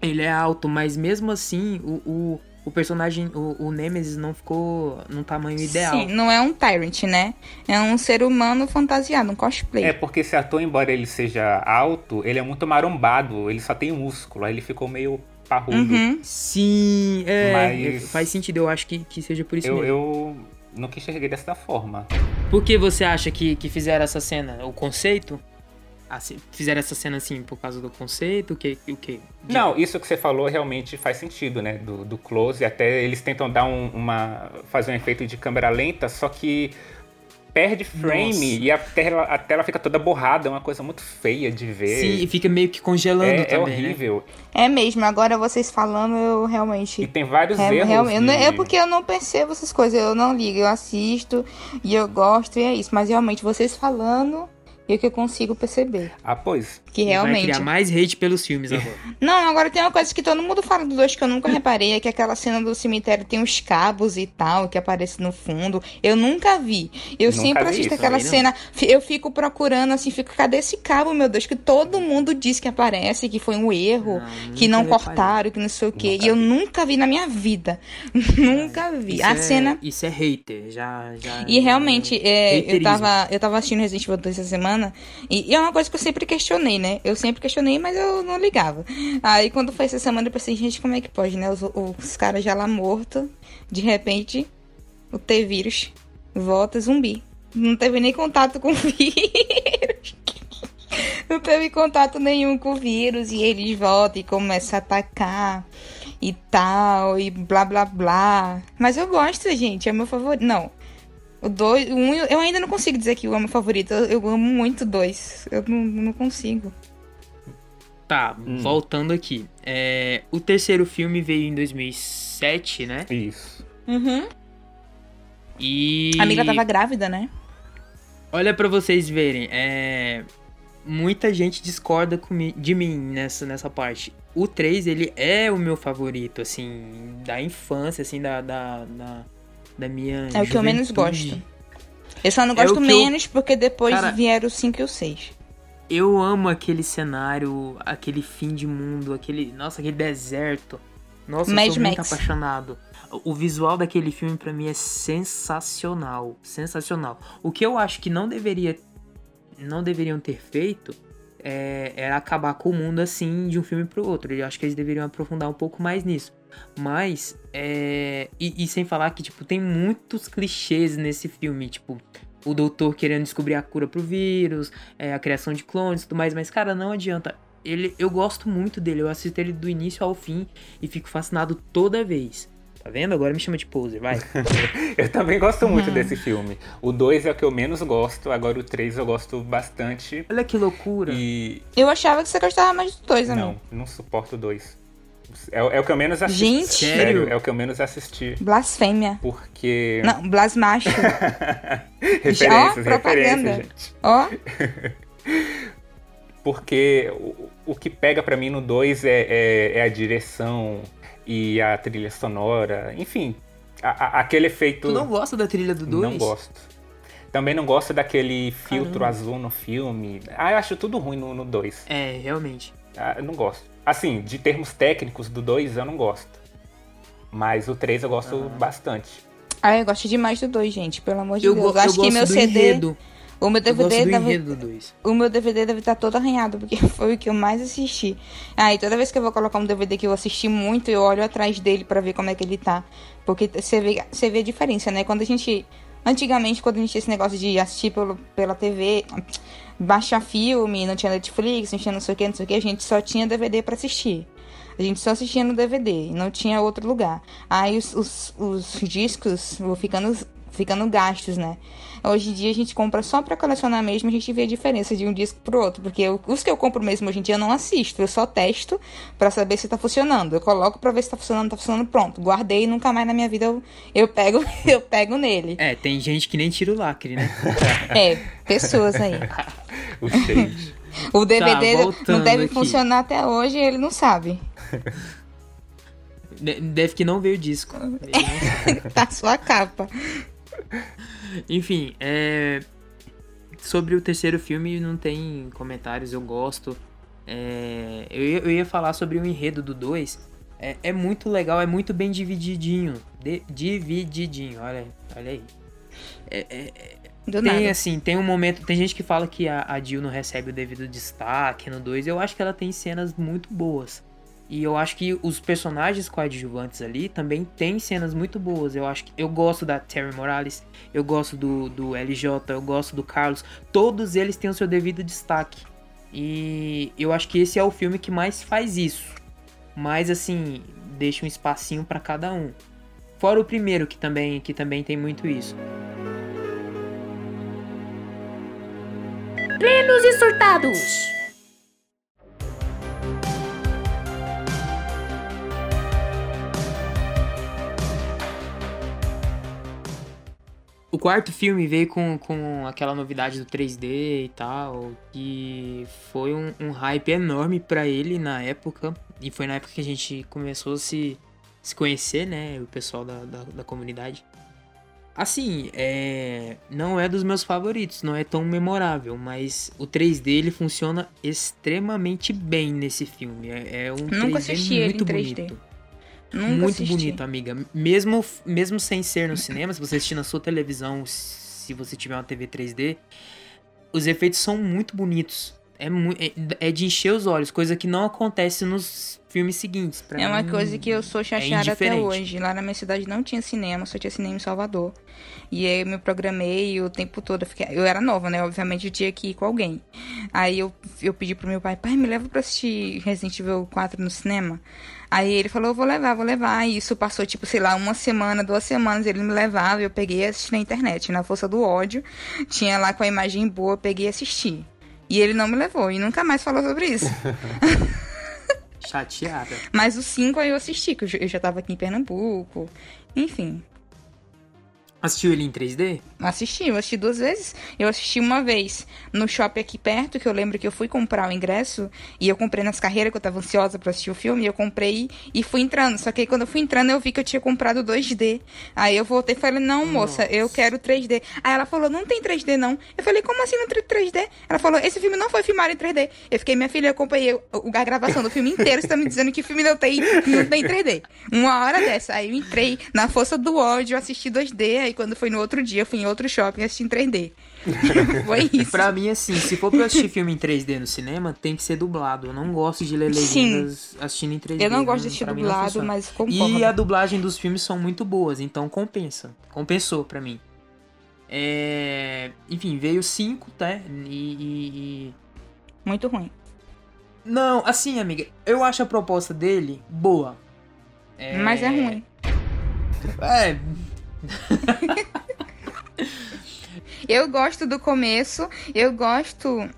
Ele é alto, mas mesmo assim, o, o o personagem, o, o Nemesis não ficou num tamanho ideal. Sim, não é um Tyrant, né? É um ser humano fantasiado, um cosplay. É, porque esse ator, embora ele seja alto, ele é muito marombado, ele só tem músculo, aí ele ficou meio parrudo. Uhum. Sim, é, Mas... faz sentido, eu acho que, que seja por isso eu, mesmo. Eu nunca enxerguei dessa forma. Por que você acha que, que fizeram essa cena? O conceito? Assim, fizeram essa cena assim por causa do conceito? O que? O que? Não, isso que você falou realmente faz sentido, né? Do, do close. Até eles tentam dar um, uma. fazer um efeito de câmera lenta, só que perde frame Nossa. e a tela, a tela fica toda borrada, é uma coisa muito feia de ver. Sim, e fica meio que congelando é, é também. É horrível. Né? É mesmo, agora vocês falando, eu realmente. E tem vários é, erros. Realmente, de... É porque eu não percebo essas coisas, eu não ligo, eu assisto e eu gosto e é isso. Mas realmente, vocês falando, e o que eu consigo perceber. Ah, pois. Que realmente. Vai criar mais hate pelos filmes agora. Não, agora tem uma coisa que todo mundo fala do dois que eu nunca reparei, é que aquela cena do cemitério tem uns cabos e tal, que aparece no fundo. Eu nunca vi. Eu nunca sempre assisto aquela cena, eu fico procurando assim, fico, cadê esse cabo, meu Deus? Que todo mundo diz que aparece, que foi um erro, não, que não cortaram, que não sei o quê. Nunca e eu vi. nunca vi na minha vida. nunca vi. Isso a é, cena. Isso é hater, já. já e realmente, é, eu, tava, eu tava assistindo Resident Evil 2 essa semana semana. E, e, é uma coisa que eu sempre questionei, né? Eu sempre questionei, mas eu não ligava. Aí quando foi essa semana eu pensei, gente, como é que pode, né? Os, os caras já lá mortos, de repente, o T-vírus volta zumbi. Não teve nem contato com o vírus. não teve contato nenhum com o vírus. E eles voltam e começam a atacar e tal, e blá blá blá. Mas eu gosto, gente, é meu favorito. Não. O 2, o 1, um, eu ainda não consigo dizer que o meu favorito. Eu, eu amo muito o 2. Eu não, não consigo. Tá, hum. voltando aqui. É, o terceiro filme veio em 2007, né? Isso. Uhum. E. A amiga tava grávida, né? Olha para vocês verem, é. Muita gente discorda de mim nessa, nessa parte. O 3, ele é o meu favorito, assim, da infância, assim, da, da, da, da minha. É o que eu menos gosto. Eu só não é gosto é menos eu... porque depois Cara, vieram o 5 e o 6. Eu amo aquele cenário, aquele fim de mundo, aquele. Nossa, aquele deserto. Nossa, Mad eu sou Max. muito apaixonado. O visual daquele filme para mim é sensacional, sensacional. O que eu acho que não deveria não deveriam ter feito é, é acabar com o mundo assim de um filme pro outro. Eu acho que eles deveriam aprofundar um pouco mais nisso. Mas, é, e, e, sem falar que, tipo, tem muitos clichês nesse filme, tipo, o doutor querendo descobrir a cura pro vírus, é, a criação de clones e tudo mais, mas, cara, não adianta. Ele, eu gosto muito dele, eu assisto ele do início ao fim e fico fascinado toda vez. Tá vendo? Agora me chama de poser, vai. eu também gosto muito uhum. desse filme. O 2 é o que eu menos gosto, agora o 3 eu gosto bastante. Olha que loucura. E... Eu achava que você gostava mais do 2, amigo. Não, não suporto o 2. É, é, o que eu menos assisti. Gente, sério, é o que eu menos assisti. Blasfêmia. Porque. Não, blasmacho. referências, oh, referências, gente. Ó. Oh. Porque o, o que pega para mim no 2 é, é, é, a direção e a trilha sonora, enfim, a, a, aquele efeito. Tu não gosta da trilha do 2? Não gosto. Também não gosto daquele filtro Caramba. azul no filme. Ah, eu acho tudo ruim no 2. É, realmente. Ah, eu não gosto. Assim, de termos técnicos do 2 eu não gosto. Mas o 3 eu gosto ah. bastante. Ah, eu gosto demais do 2, gente, pelo amor de eu Deus. Eu acho que meu CD. Enredo. O meu DVD deve, o meu DVD deve estar todo arranhado, porque foi o que eu mais assisti. Ah, e toda vez que eu vou colocar um DVD que eu assisti muito, eu olho atrás dele para ver como é que ele tá. Porque você vê, você vê a diferença, né? Quando a gente. Antigamente, quando a gente tinha esse negócio de assistir pelo, pela TV, baixar filme, não tinha Netflix, não tinha não sei o que, não sei o que, a gente só tinha DVD para assistir. A gente só assistia no DVD, não tinha outro lugar. Aí os, os, os discos vão ficando ficando gastos, né? Hoje em dia a gente compra só para colecionar mesmo, a gente vê a diferença de um disco pro outro, porque eu, os que eu compro mesmo hoje em dia eu não assisto, eu só testo para saber se tá funcionando. Eu coloco para ver se tá funcionando, tá funcionando, pronto. Guardei e nunca mais na minha vida eu, eu pego, eu pego nele. É, tem gente que nem tira o lacre, né? é, pessoas aí. o. O DVD tá, não deve aqui. funcionar até hoje, ele não sabe. Deve que não veio disco. tá sua capa. Enfim, é... sobre o terceiro filme não tem comentários, eu gosto. É... Eu, ia, eu, ia, falar sobre o enredo do 2. É, é, muito legal, é muito bem divididinho. De, divididinho, olha, olha aí. É, é, é tem nada. assim, tem um momento. Tem gente que fala que a, a Jill não recebe o devido destaque no 2. Eu acho que ela tem cenas muito boas. E eu acho que os personagens coadjuvantes ali também tem cenas muito boas. Eu acho que eu gosto da Terry Morales, eu gosto do, do LJ, eu gosto do Carlos. Todos eles têm o seu devido destaque. E eu acho que esse é o filme que mais faz isso. Mas assim, deixa um espacinho para cada um. Fora o primeiro que também que também tem muito isso. Plenos e surtados. O quarto filme veio com, com aquela novidade do 3D e tal, que foi um, um hype enorme para ele na época. E foi na época que a gente começou a se, se conhecer, né? O pessoal da, da, da comunidade. Assim, é, não é dos meus favoritos, não é tão memorável, mas o 3D ele funciona extremamente bem nesse filme. É, é um Nunca 3D muito bonito. Nunca muito assisti. bonito, amiga. Mesmo, mesmo sem ser no cinema, se você assistir na sua televisão, se você tiver uma TV 3D, os efeitos são muito bonitos. É, é, é de encher os olhos, coisa que não acontece nos filmes seguintes. é uma coisa que eu sou é chateada é até hoje. Lá na minha cidade não tinha cinema, só tinha cinema em Salvador. E aí eu me programei o tempo todo. Eu, fiquei... eu era nova, né? Obviamente eu tinha que ir com alguém. Aí eu, eu pedi pro meu pai, pai, me leva pra assistir Resident Evil 4 no cinema. Aí ele falou, vou levar, vou levar. E isso passou, tipo, sei lá, uma semana, duas semanas, ele me levava, eu peguei e assisti na internet, na força do ódio. Tinha lá com a imagem boa, eu peguei e assisti. E ele não me levou, e nunca mais falou sobre isso. Chateada. Mas o 5 aí eu assisti, que eu já tava aqui em Pernambuco. Enfim. Assistiu ele em 3D? Assisti, eu assisti duas vezes. Eu assisti uma vez no shopping aqui perto, que eu lembro que eu fui comprar o ingresso e eu comprei nas carreiras, que eu tava ansiosa pra assistir o filme, e eu comprei e fui entrando. Só que aí quando eu fui entrando, eu vi que eu tinha comprado 2D. Aí eu voltei e falei, não, moça, Nossa. eu quero 3D. Aí ela falou, não tem 3D não. Eu falei, como assim não tem 3D? Ela falou, esse filme não foi filmado em 3D. Eu fiquei, minha filha, eu acompanhei a gravação do filme inteiro, você tá me dizendo que o filme não tem, não tem 3D. Uma hora dessa. Aí eu entrei na força do ódio, assisti 2D, aí quando foi no outro dia, eu fui em outro shopping assistir em 3D. foi isso. Pra mim, assim, se for pra assistir filme em 3D no cinema, tem que ser dublado. Eu não gosto de ler legendas Sim. assistindo em 3D. Eu não gosto de assistir dublado, mas concordo. E a dublagem dos filmes são muito boas, então compensa. Compensou pra mim. É... Enfim, veio 5, tá? E, e, Muito ruim. Não, assim, amiga, eu acho a proposta dele boa. É... Mas é ruim. É. eu gosto do começo, eu gosto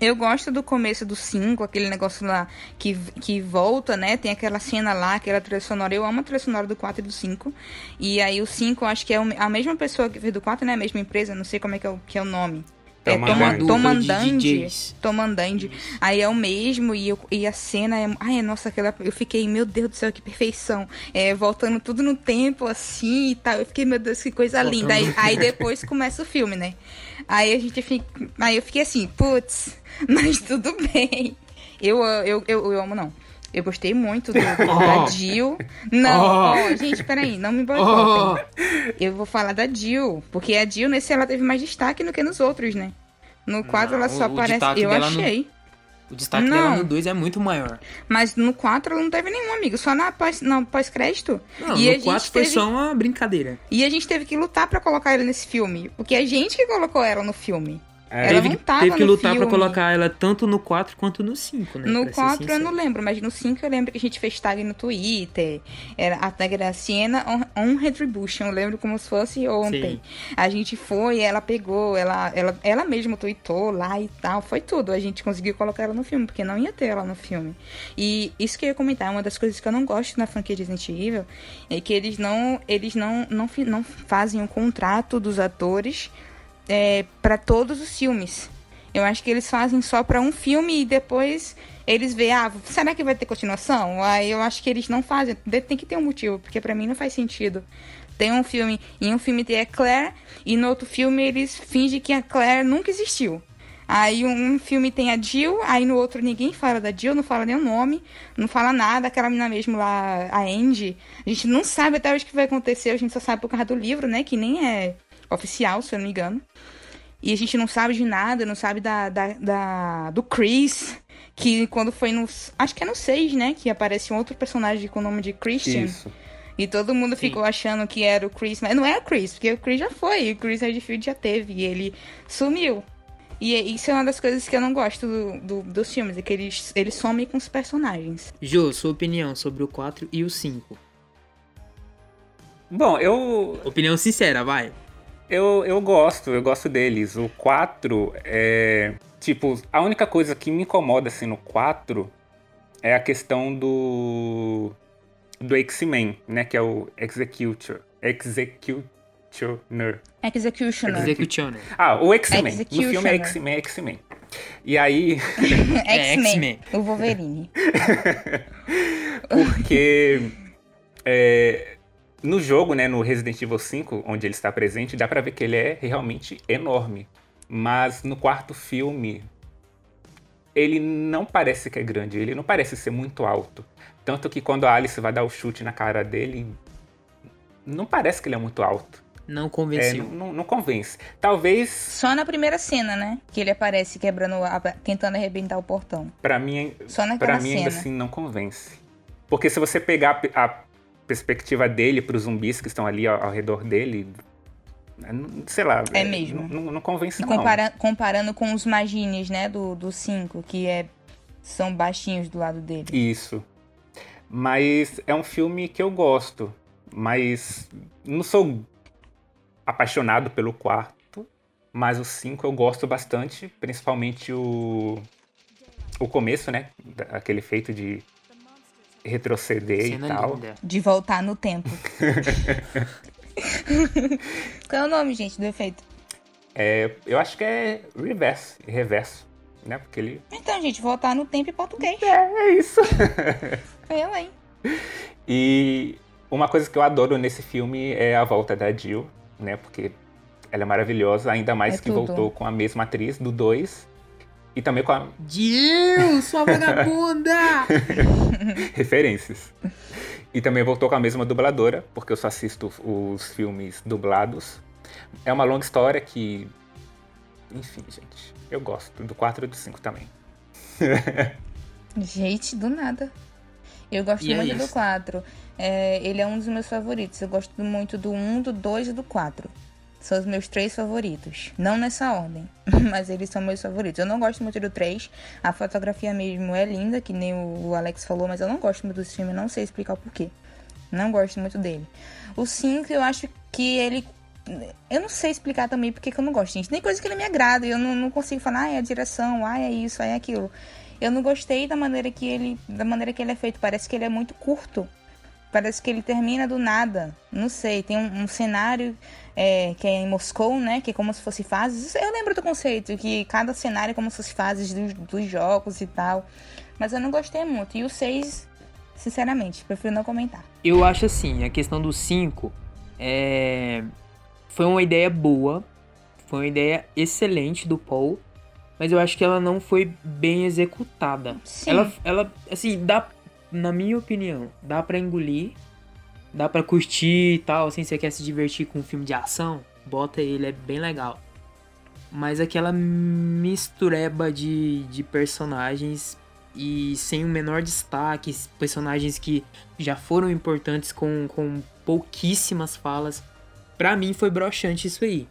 eu gosto do começo do 5, aquele negócio lá que, que volta, né? Tem aquela cena lá, aquela trilha sonora. Eu amo a trilha sonora do 4 e do 5. E aí o 5, acho que é a mesma pessoa que fez do 4, né? A mesma empresa, não sei como é que é o, que é o nome. É, Tomandande. Tomandande. Aí é o mesmo, e, eu, e a cena é. Ai, nossa, aquela. Eu fiquei, meu Deus do céu, que perfeição. É, voltando tudo no tempo, assim e tal. Eu fiquei, meu Deus, que coisa voltando linda. Aí, aí, depois começa o filme, né? Aí a gente fica. Aí eu fiquei assim, putz, mas tudo bem. Eu, eu, eu, eu amo, não. Eu gostei muito do, do oh. da Jill. Não, oh. oh. gente, peraí, não me boicotem. Oh. Eu vou falar da Jill, porque a Jill nesse ela teve mais destaque do que nos outros, né? No 4 ela só aparece. Eu achei. No... O destaque não. dela no 2 é muito maior. Mas no 4 ela não teve nenhum, amigo. Só na pós-crédito. Pós não, e no 4 foi teve... só uma brincadeira. E a gente teve que lutar para colocar ela nesse filme. Porque a gente que colocou ela no filme. É. Ela teve, teve que lutar para colocar ela tanto no 4 quanto no 5, né? No 4 eu não lembro, mas no 5 eu lembro que a gente fez tag no Twitter. Era, a tag era Siena on, on Retribution, eu lembro como se fosse ontem. Sim. A gente foi, ela pegou, ela, ela, ela mesma tweetou lá e tal, foi tudo. A gente conseguiu colocar ela no filme, porque não ia ter ela no filme. E isso que eu ia comentar, uma das coisas que eu não gosto na franquia Resident Evil é que eles não, eles não, não, não fazem um contrato dos atores é, para todos os filmes. Eu acho que eles fazem só para um filme e depois eles veem, ah, será que vai ter continuação? Aí eu acho que eles não fazem. Tem que ter um motivo, porque para mim não faz sentido. Tem um filme, em um filme tem a Claire e no outro filme eles fingem que a Claire nunca existiu. Aí um filme tem a Jill, aí no outro ninguém fala da Jill, não fala nem o nome, não fala nada, aquela menina mesmo lá, a Andy. A gente não sabe até o que vai acontecer, a gente só sabe por causa do livro, né? Que nem é oficial, se eu não me engano. E a gente não sabe de nada, não sabe da, da, da do Chris, que quando foi no. Acho que é no 6, né? Que aparece um outro personagem com o nome de Christian. Isso. E todo mundo Sim. ficou achando que era o Chris, mas não é o Chris, porque o Chris já foi, o Chris Redfield já teve, e ele sumiu. E é, isso é uma das coisas que eu não gosto do, do, dos filmes, é que eles, eles somem com os personagens. Jô, sua opinião sobre o 4 e o 5? Bom, eu. Opinião sincera, vai. Eu, eu gosto, eu gosto deles. O 4 é. Tipo, a única coisa que me incomoda assim no 4 é a questão do. do X-Men, né? Que é o Executor. Executioner. Executioner. Executioner. Ah, o X-Men. No filme é X-Men, X-Men. E aí. é X-Men. O Wolverine. Porque. É, no jogo, né, no Resident Evil 5, onde ele está presente, dá pra ver que ele é realmente enorme. Mas no quarto filme, ele não parece que é grande, ele não parece ser muito alto. Tanto que quando a Alice vai dar o chute na cara dele, não parece que ele é muito alto. Não convenceu. É, não, não, convence. Talvez. Só na primeira cena, né? Que ele aparece quebrando, tentando arrebentar o portão. Para mim, Só pra mim ainda assim não convence. Porque se você pegar a perspectiva dele para os zumbis que estão ali ao, ao, redor dele, sei lá. É, é mesmo. Não, não convence compara não. Comparando com os magines, né? Do 5, que é, são baixinhos do lado dele. Isso. Mas é um filme que eu gosto. Mas não sou apaixonado pelo quarto, mas o 5 eu gosto bastante, principalmente o o começo, né? Aquele feito de retroceder Cena e tal. Linda. De voltar no tempo. Qual é o nome, gente, do efeito? É, eu acho que é reverse, reverso, né? Porque ele. Então, gente, voltar no tempo em português. É, é isso. eu, hein? E uma coisa que eu adoro nesse filme é a volta da Jill, né? Porque ela é maravilhosa, ainda mais é que tudo. voltou com a mesma atriz do 2. E também com a. Jill, sua vagabunda! Referências. E também voltou com a mesma dubladora, porque eu só assisto os filmes dublados. É uma longa história que. Enfim, gente. Eu gosto do 4 e do 5 também. gente, do nada. Eu gosto e é muito é do 4. É, ele é um dos meus favoritos. Eu gosto muito do 1, do 2 e do 4. São os meus três favoritos. Não nessa ordem, mas eles são meus favoritos. Eu não gosto muito do 3. A fotografia mesmo é linda, que nem o Alex falou, mas eu não gosto muito desse filme. Não sei explicar o porquê. Não gosto muito dele. O 5, eu acho que ele eu não sei explicar também porque que eu não gosto, gente. Nem coisa que ele me agrada. Eu não, não consigo falar, ah, é a direção, ah, é isso, ah, é aquilo. Eu não gostei da maneira que ele. Da maneira que ele é feito. Parece que ele é muito curto. Parece que ele termina do nada. Não sei, tem um, um cenário é, que é em Moscou, né? Que é como se fosse fases. Eu lembro do conceito, que cada cenário é como se fosse fases dos, dos jogos e tal. Mas eu não gostei muito. E o 6, sinceramente, prefiro não comentar. Eu acho assim, a questão do 5 é... foi uma ideia boa. Foi uma ideia excelente do Paul. Mas eu acho que ela não foi bem executada. Sim. Ela, ela assim, dá na minha opinião, dá para engolir, dá para curtir e tal, assim, você quer se divertir com um filme de ação, bota ele, é bem legal. Mas aquela mistureba de, de personagens e sem o menor destaque, personagens que já foram importantes com, com pouquíssimas falas. Pra mim foi broxante isso aí.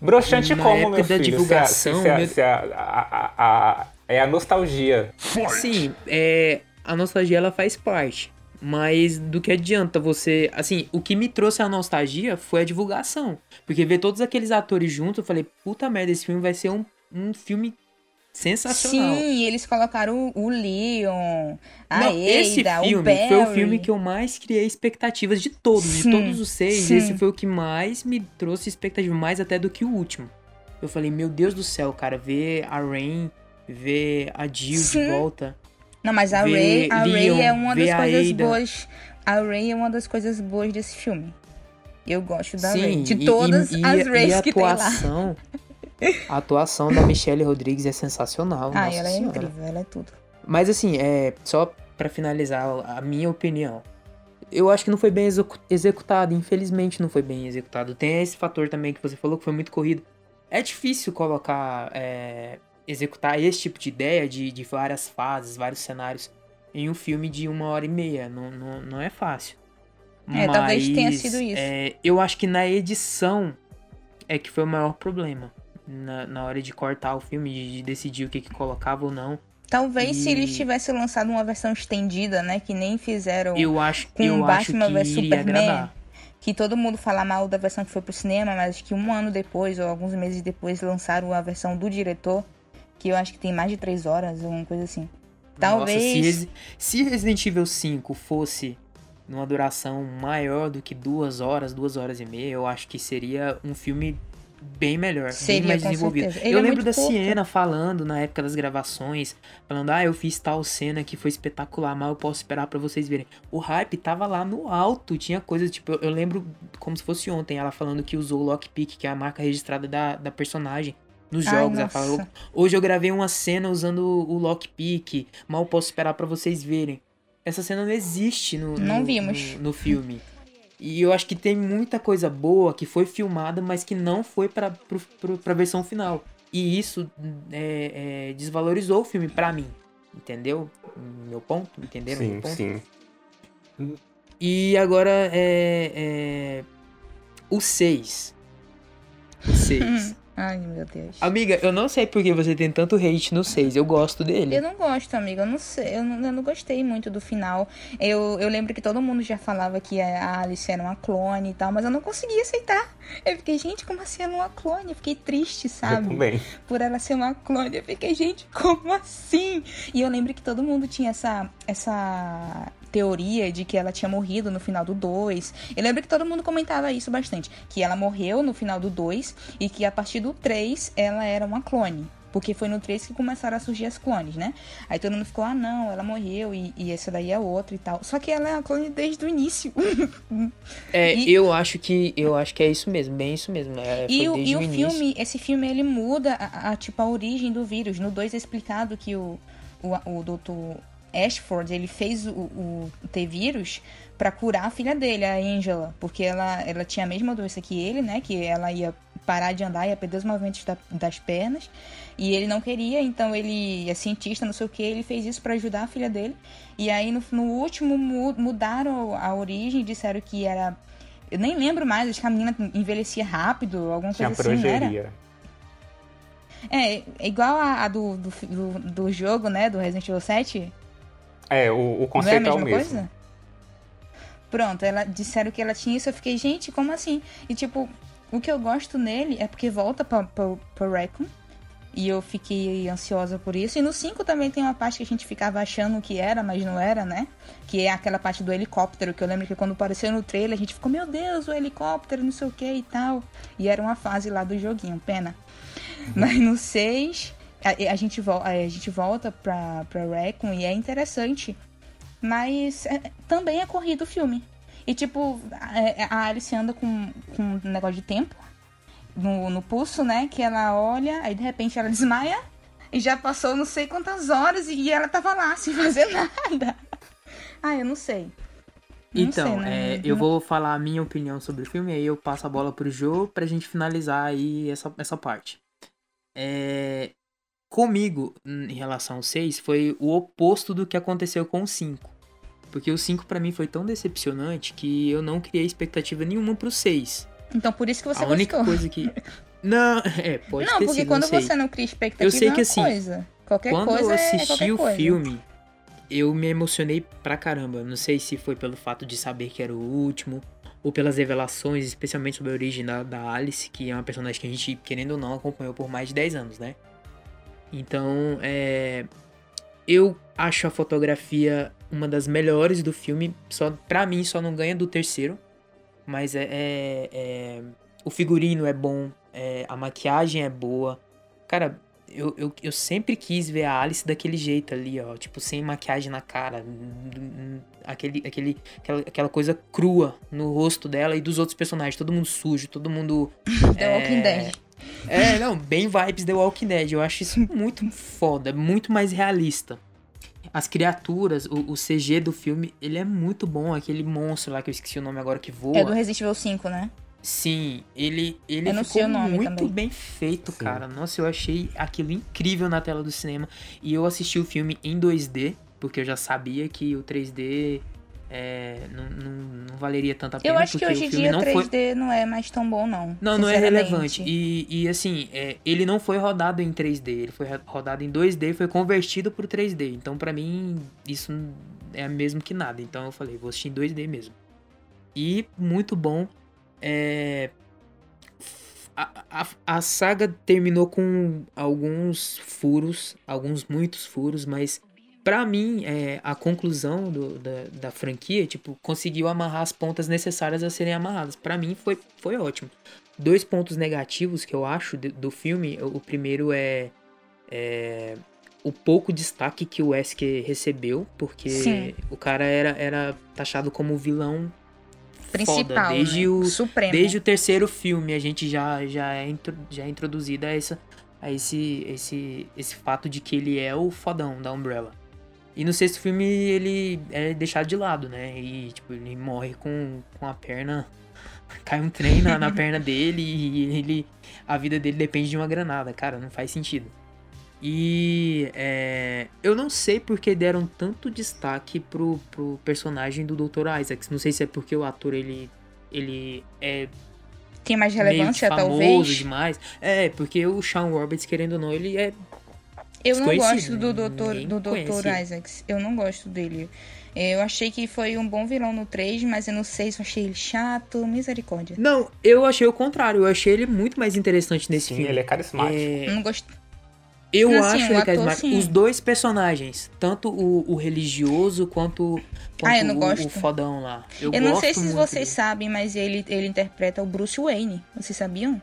Broxante Na como, época meu da filho? divulgação... Se a, se a, se a, a, é a nostalgia. Sim, é a nostalgia ela faz parte. Mas do que adianta você. Assim, o que me trouxe a nostalgia foi a divulgação. Porque ver todos aqueles atores juntos, eu falei, puta merda, esse filme vai ser um, um filme sensacional. Sim, eles colocaram o, o Leon, a Não, Ada, esse filme foi o filme que eu mais criei expectativas de todos, sim, de todos os seis. Sim. Esse foi o que mais me trouxe expectativa, mais até do que o último. Eu falei, meu Deus do céu, cara, ver a Rain, ver a Jill sim. de volta. Não, mas a Ray, a Ray é uma das coisas Ada. boas. A Ray é uma das coisas boas desse filme. Eu gosto da Sim, Ray. De e, todas e, as Rays que atuação, tem lá. A atuação da Michelle Rodrigues é sensacional. Ah, ela é senhora. incrível, ela é tudo. Mas assim, é só para finalizar a minha opinião. Eu acho que não foi bem executado, infelizmente não foi bem executado. Tem esse fator também que você falou que foi muito corrido. É difícil colocar é, executar esse tipo de ideia de, de várias fases, vários cenários em um filme de uma hora e meia. Não, não, não é fácil. É, Mas, talvez tenha sido isso. É, eu acho que na edição é que foi o maior problema. Na, na hora de cortar o filme, de, de decidir o que, que colocava ou não. Talvez e... se eles tivessem lançado uma versão estendida, né? Que nem fizeram eu acho, com eu Batman vs Superman. Agradar. Que todo mundo fala mal da versão que foi pro cinema, mas que um ano depois, ou alguns meses depois, lançaram a versão do diretor que eu acho que tem mais de três horas, alguma coisa assim. Talvez. Nossa, se, Resident Evil 5 fosse numa duração maior do que duas horas, duas horas e meia, eu acho que seria um filme bem melhor, Seria, bem mais desenvolvido. Eu é lembro da curto. Siena falando na época das gravações, falando: "Ah, eu fiz tal cena que foi espetacular, mas eu posso esperar para vocês verem". O hype tava lá no alto, tinha coisas tipo, eu, eu lembro como se fosse ontem ela falando que usou o lockpick, que é a marca registrada da, da personagem nos jogos. Ai, ela hoje eu gravei uma cena usando o lockpick, mal posso esperar para vocês verem. Essa cena não existe no, não no, vimos. No, no, filme. E eu acho que tem muita coisa boa que foi filmada, mas que não foi pra, pro, pro, pra versão final. E isso é, é, desvalorizou o filme pra mim. Entendeu? Meu ponto? Entenderam? Sim, meu ponto? sim. E agora é. é o 6. O 6. Ai, meu Deus. Amiga, eu não sei por que você tem tanto hate no 6. Eu gosto dele. Eu não gosto, amiga. Eu não sei. Eu não, eu não gostei muito do final. Eu, eu lembro que todo mundo já falava que a Alice era uma clone e tal, mas eu não conseguia aceitar. Eu fiquei, gente, como assim ela é uma clone? Eu fiquei triste, sabe? Eu também. Por ela ser uma clone. Eu fiquei, gente, como assim? E eu lembro que todo mundo tinha essa, essa teoria de que ela tinha morrido no final do 2. Eu lembro que todo mundo comentava isso bastante. Que ela morreu no final do 2 e que a partir do 3 ela era uma clone. Porque foi no 3 que começaram a surgir as clones, né? Aí todo mundo ficou, ah não, ela morreu e, e essa daí é outra e tal. Só que ela é uma clone desde o início. é, e... eu acho que eu acho que é isso mesmo, bem isso mesmo. É, e o, e o, o filme, esse filme ele muda a, a, tipo a origem do vírus. No 2 é explicado que o, o, o doutor Ashford, ele fez o, o T-Vírus para curar a filha dele, a Angela, porque ela, ela tinha a mesma doença que ele, né? Que ela ia parar de andar, ia perder os movimentos da, das pernas. E ele não queria, então ele é cientista, não sei o que, ele fez isso para ajudar a filha dele. E aí no, no último mudaram a origem, disseram que era. Eu nem lembro mais, acho que a menina envelhecia rápido, alguma Tinha coisa assim, progeria. era? É, é igual a, a do, do, do, do, jogo, né? Do Resident Evil 7. É, o, o conceito não é, a é o mesma mesmo. coisa? Pronto, ela disseram que ela tinha isso, eu fiquei, gente, como assim? E tipo, o que eu gosto nele é porque volta pra, pra, pra Recon. E eu fiquei ansiosa por isso. E no 5 também tem uma parte que a gente ficava achando que era, mas não era, né? Que é aquela parte do helicóptero, que eu lembro que quando apareceu no trailer, a gente ficou, meu Deus, o helicóptero, não sei o que e tal. E era uma fase lá do joguinho, pena. Mas no 6, a, a, gente, a gente volta pra, pra Recon e é interessante. Mas é, também é corrido o filme. E tipo, a, a Alice anda com, com um negócio de tempo no, no pulso, né? Que ela olha, aí de repente ela desmaia e já passou não sei quantas horas e ela tava lá sem fazer nada. ah, eu não sei. Não então, sei, né? é, eu vou falar a minha opinião sobre o filme, aí eu passo a bola pro Jô pra gente finalizar aí essa, essa parte. É, comigo, em relação ao 6, foi o oposto do que aconteceu com o 5. Porque o 5 para mim foi tão decepcionante que eu não criei expectativa nenhuma pro 6. Então por isso que você A única gostou. coisa que. Não, é, pode Não, ter porque sido, quando não você não cria expectativa Eu sei que é uma assim, coisa. Qualquer Quando coisa eu é assisti qualquer o coisa. filme, eu me emocionei pra caramba. Não sei se foi pelo fato de saber que era o último, ou pelas revelações, especialmente sobre a origem da, da Alice, que é uma personagem que a gente, querendo ou não, acompanhou por mais de 10 anos, né? Então, é. Eu acho a fotografia uma das melhores do filme. Só, pra mim, só não ganha do terceiro. Mas é. é- é- o figurino é bom, é, a maquiagem é boa. Cara, eu, eu, eu sempre quis ver a Alice daquele jeito ali, ó. Tipo, sem maquiagem na cara. Aquele, aquele, aquela, aquela coisa crua no rosto dela e dos outros personagens. Todo mundo sujo, todo mundo. The é, Walking Dead. É, não, bem vibes The Walking Dead. Eu acho isso muito foda, muito mais realista. As criaturas, o, o CG do filme, ele é muito bom. Aquele monstro lá que eu esqueci o nome agora que voa. É do Resident Evil 5, né? Sim, ele, ele ficou muito também. bem feito, Sim. cara. Nossa, eu achei aquilo incrível na tela do cinema. E eu assisti o filme em 2D, porque eu já sabia que o 3D é, não, não, não valeria tanto a pena. Eu acho que hoje o em dia não 3D foi não é mais tão bom, não. não, não é relevante. E, e assim, é, ele não foi rodado em 3D, ele foi rodado em 2D e foi convertido pro 3D. Então, pra mim, isso é mesmo que nada. Então, eu falei, vou assistir em 2D mesmo. E muito bom. É, a, a, a saga terminou com alguns furos, alguns muitos furos, mas pra mim, é, a conclusão do- da, da franquia, tipo, conseguiu amarrar as pontas necessárias a serem amarradas. Pra mim foi, foi ótimo. Dois pontos negativos que eu acho de- do filme, o primeiro é, é o pouco destaque que o Wesker recebeu, porque Sim. o cara era, era taxado como vilão Principal, foda, desde né? o Supremo. Desde o terceiro filme a gente já, já, é, intro, já é introduzida a, essa, a esse, esse, esse fato de que ele é o fodão da Umbrella. E no sexto filme ele é deixado de lado, né? E, tipo, ele morre com, com a perna. Cai um trem na, na perna dele e ele. A vida dele depende de uma granada. Cara, não faz sentido. E é, eu não sei porque deram tanto destaque pro, pro personagem do Dr. Isaacs. Não sei se é porque o ator ele, ele é. Tem mais relevância, meio famoso talvez. demais. É, porque o Sean Roberts, querendo ou não, ele é eu não gosto do? Dr. do Dr. Isaacs. Eu não gosto dele. Eu achei que foi um bom vilão no 3, mas eu não sei se eu achei ele chato. Misericórdia. Não, eu achei o contrário. Eu achei ele muito mais interessante nesse Sim, filme. ele é carismático. É, Eu não gosto. Eu Assim, acho o ele ator, carismático. sim. Os dois personagens, tanto o, o religioso quanto, quanto Ah, eu não o, gosto. o fodão lá. Eu, Eu, não sei se vocês dele. sabem, mas ele, ele interpreta o Bruce Wayne. Vocês sabiam?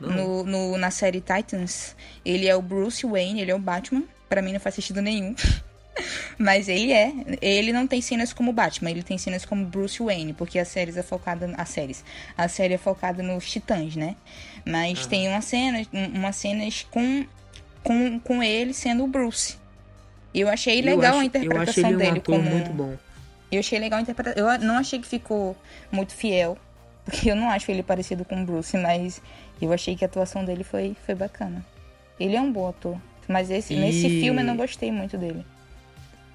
Não. No, no- na série Titans, ele é o Bruce Wayne, ele é o Batman. Pra mim não faz sentido nenhum. Mas ele é. Ele não tem cenas como Batman, ele tem cenas como Bruce Wayne, porque a série é focada. A séries. A série é focada nos titãs, né? Mas tem uma cena, um- umas cenas com, com, com ele sendo o Bruce. Eu achei Eu legal acho- a interpretação Eu um dele ator como. muito bom. Eu achei legal a interpretação. Eu não achei que ficou muito fiel. Porque eu não acho ele parecido com o Bruce, mas eu achei que a atuação dele foi, foi bacana. Ele é um bom ator. Mas esse, E- nesse filme eu não gostei muito dele.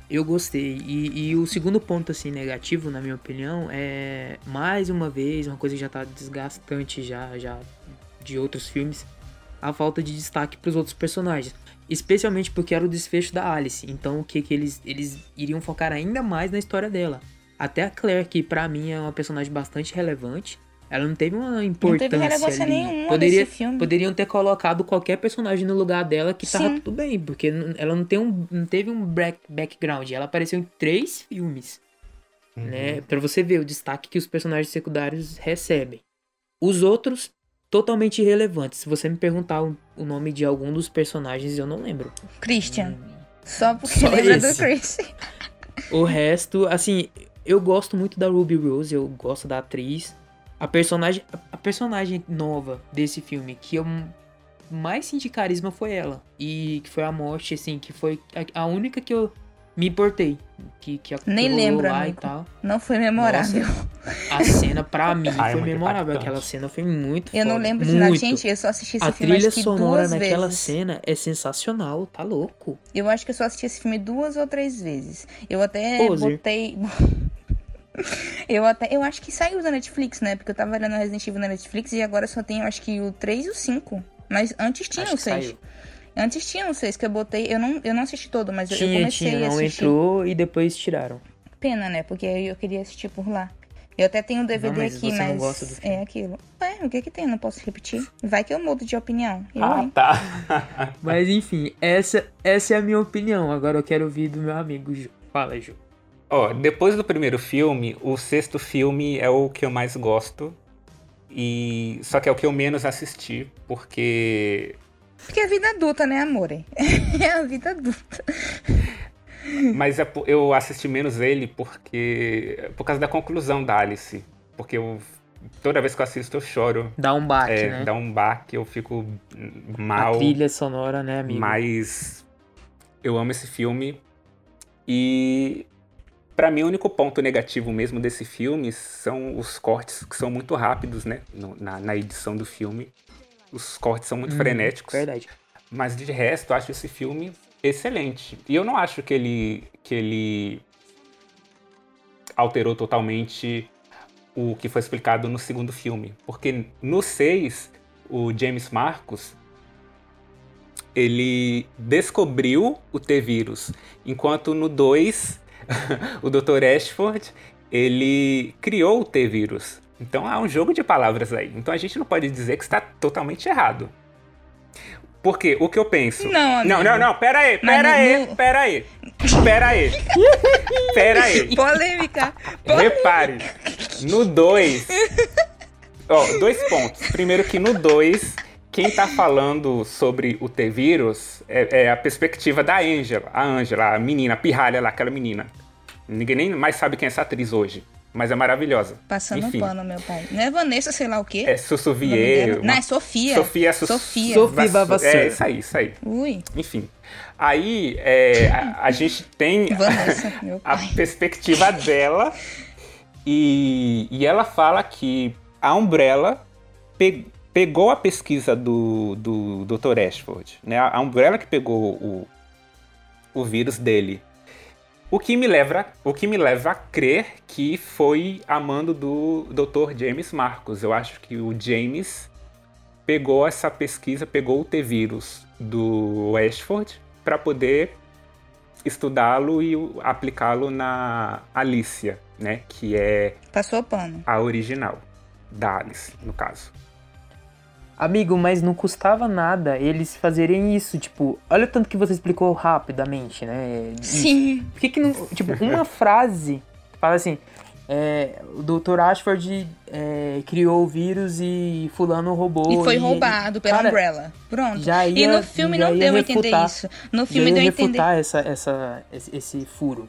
Eu gostei. E, e o segundo ponto, assim, negativo, na minha opinião, é mais uma vez, uma coisa que já tá desgastante já, já de outros filmes, a falta de destaque pros outros personagens. Especialmente porque era o desfecho da Alice. Então o que que eles, eles iriam focar ainda mais na história dela. Até a Claire, que pra mim é uma personagem bastante relevante, ela não teve uma importância relevância ali. nenhuma Poderia, nesse filme. Poderiam ter colocado qualquer personagem no lugar dela que tava Sim. tudo bem, porque ela não, tem um, não teve um back, background. Ela apareceu em três filmes, Uhum. né? Pra você ver o destaque que os personagens secundários recebem. Os outros, totalmente irrelevantes. Se você me perguntar o, o nome de algum dos personagens, eu não lembro. Christian. Só porque Só lembra esse. do Chris. O resto, assim, eu gosto muito da Ruby Rose, eu gosto da atriz. A personagem, a personagem nova desse filme que eu mais senti carisma foi ela. E que foi a morte, assim, que foi a, a única que eu me importei. Que, que, Nem lembro, lá amigo. e tal. Não foi memorável. A cena, pra mim, Ah, é foi memorável. impactante. Aquela cena foi muito Eu não foda, lembro de nada. Gente, eu só assisti esse A filme trilha acho que sonora duas naquela vezes. cena é sensacional, tá louco. Eu acho que eu só assisti esse filme duas ou três vezes. Eu até Poser. botei. eu até. Eu acho que saiu da Netflix, né? Porque eu tava olhando o Resident Evil na Netflix e agora só tem, eu acho que o 3 e o 5. Mas antes tinha Acho o que 6. saiu. Antes tinha o 6 que eu botei. Eu não, eu não assisti todo, mas eu- eu Tinha, comecei tinha, a não assistir. entrou e depois tiraram. Pena, né? Porque eu eu queria assistir por lá. Eu até tenho um DVD mas aqui, você não mas gosta do filme. é aquilo. Ué, o que que tem? Eu não posso repetir. Vai que eu mudo de opinião. Eu, Ah, hein? tá. Mas enfim, essa, essa é a minha opinião. Agora eu quero ouvir do meu amigo Ju. Fala, Ju. Ó, depois do primeiro filme, o sexto filme é o que eu mais gosto. E só que é o que eu menos assisti, porque Porque é vida adulta, né, amor? É a vida adulta. mas é eu assisti menos ele porque por causa da conclusão da Alice, porque eu toda vez que eu assisto eu choro, Dá um baque, é, né? dá um baque, eu fico A mal. trilha sonora, né, amigo? Mas eu amo esse filme e pra mim o único ponto negativo mesmo desse filme são os cortes que são muito rápidos, né, no- na, na edição do filme. Os cortes são muito Hum, frenéticos, Verdade. mas de resto eu acho esse filme excelente. E eu não acho que ele que ele alterou totalmente o que foi explicado no segundo filme, porque no 6 o James Marcos ele descobriu o T-vírus, enquanto no 2 o Dr. Ashford ele criou o T-vírus. Então há um jogo de palavras aí. Então a gente não pode dizer que está totalmente errado. Porque o que eu penso. Não, amigo. não, não, não, pera aí, Mas pera no- aí, no- pera aí. Pera aí. Pera aí. Polêmica. Repare, no 2. Ó, dois pontos. Primeiro que no 2, quem tá falando sobre o T-Vírus é, é a perspectiva da Angela. A Angela, a menina, a pirralha lá, aquela menina. Ninguém nem mais sabe quem é essa atriz hoje. mas é maravilhosa. Passando Enfim. pano, meu pai. Não é Vanessa, sei lá o quê? É Sussuvier. Não, é Sofia. Sofia, Sofia. Sofia Vavasseur. É isso aí, isso aí. Ui, Enfim. Aí é, a, a gente tem Vanessa, meu a pai. perspectiva dela e, e ela fala que a Umbrella pe- pegou a pesquisa do, do Dr. Ashford, né? A Umbrella que pegou o, o vírus dele. O que, me leva, o que me leva a crer que foi a mando do Dr. James Marcos. Eu acho que o James pegou essa pesquisa, pegou o T-vírus do Ashford para poder estudá-lo e aplicá-lo na Alicia, né? Que é Passou pano. a original da Alice, no caso. Amigo, mas não custava nada eles fazerem isso, tipo, olha o tanto que você explicou rapidamente, né? Isso. Sim. Por que que não, tipo, uma frase fala assim, é, o Dr. Ashford é, criou o vírus e fulano roubou. E foi roubado pela Cara, Umbrella. Pronto. já e ia- no filme já não ia deu a entender isso. No Já filme ia deu a entender. essa, essa, esse, esse furo.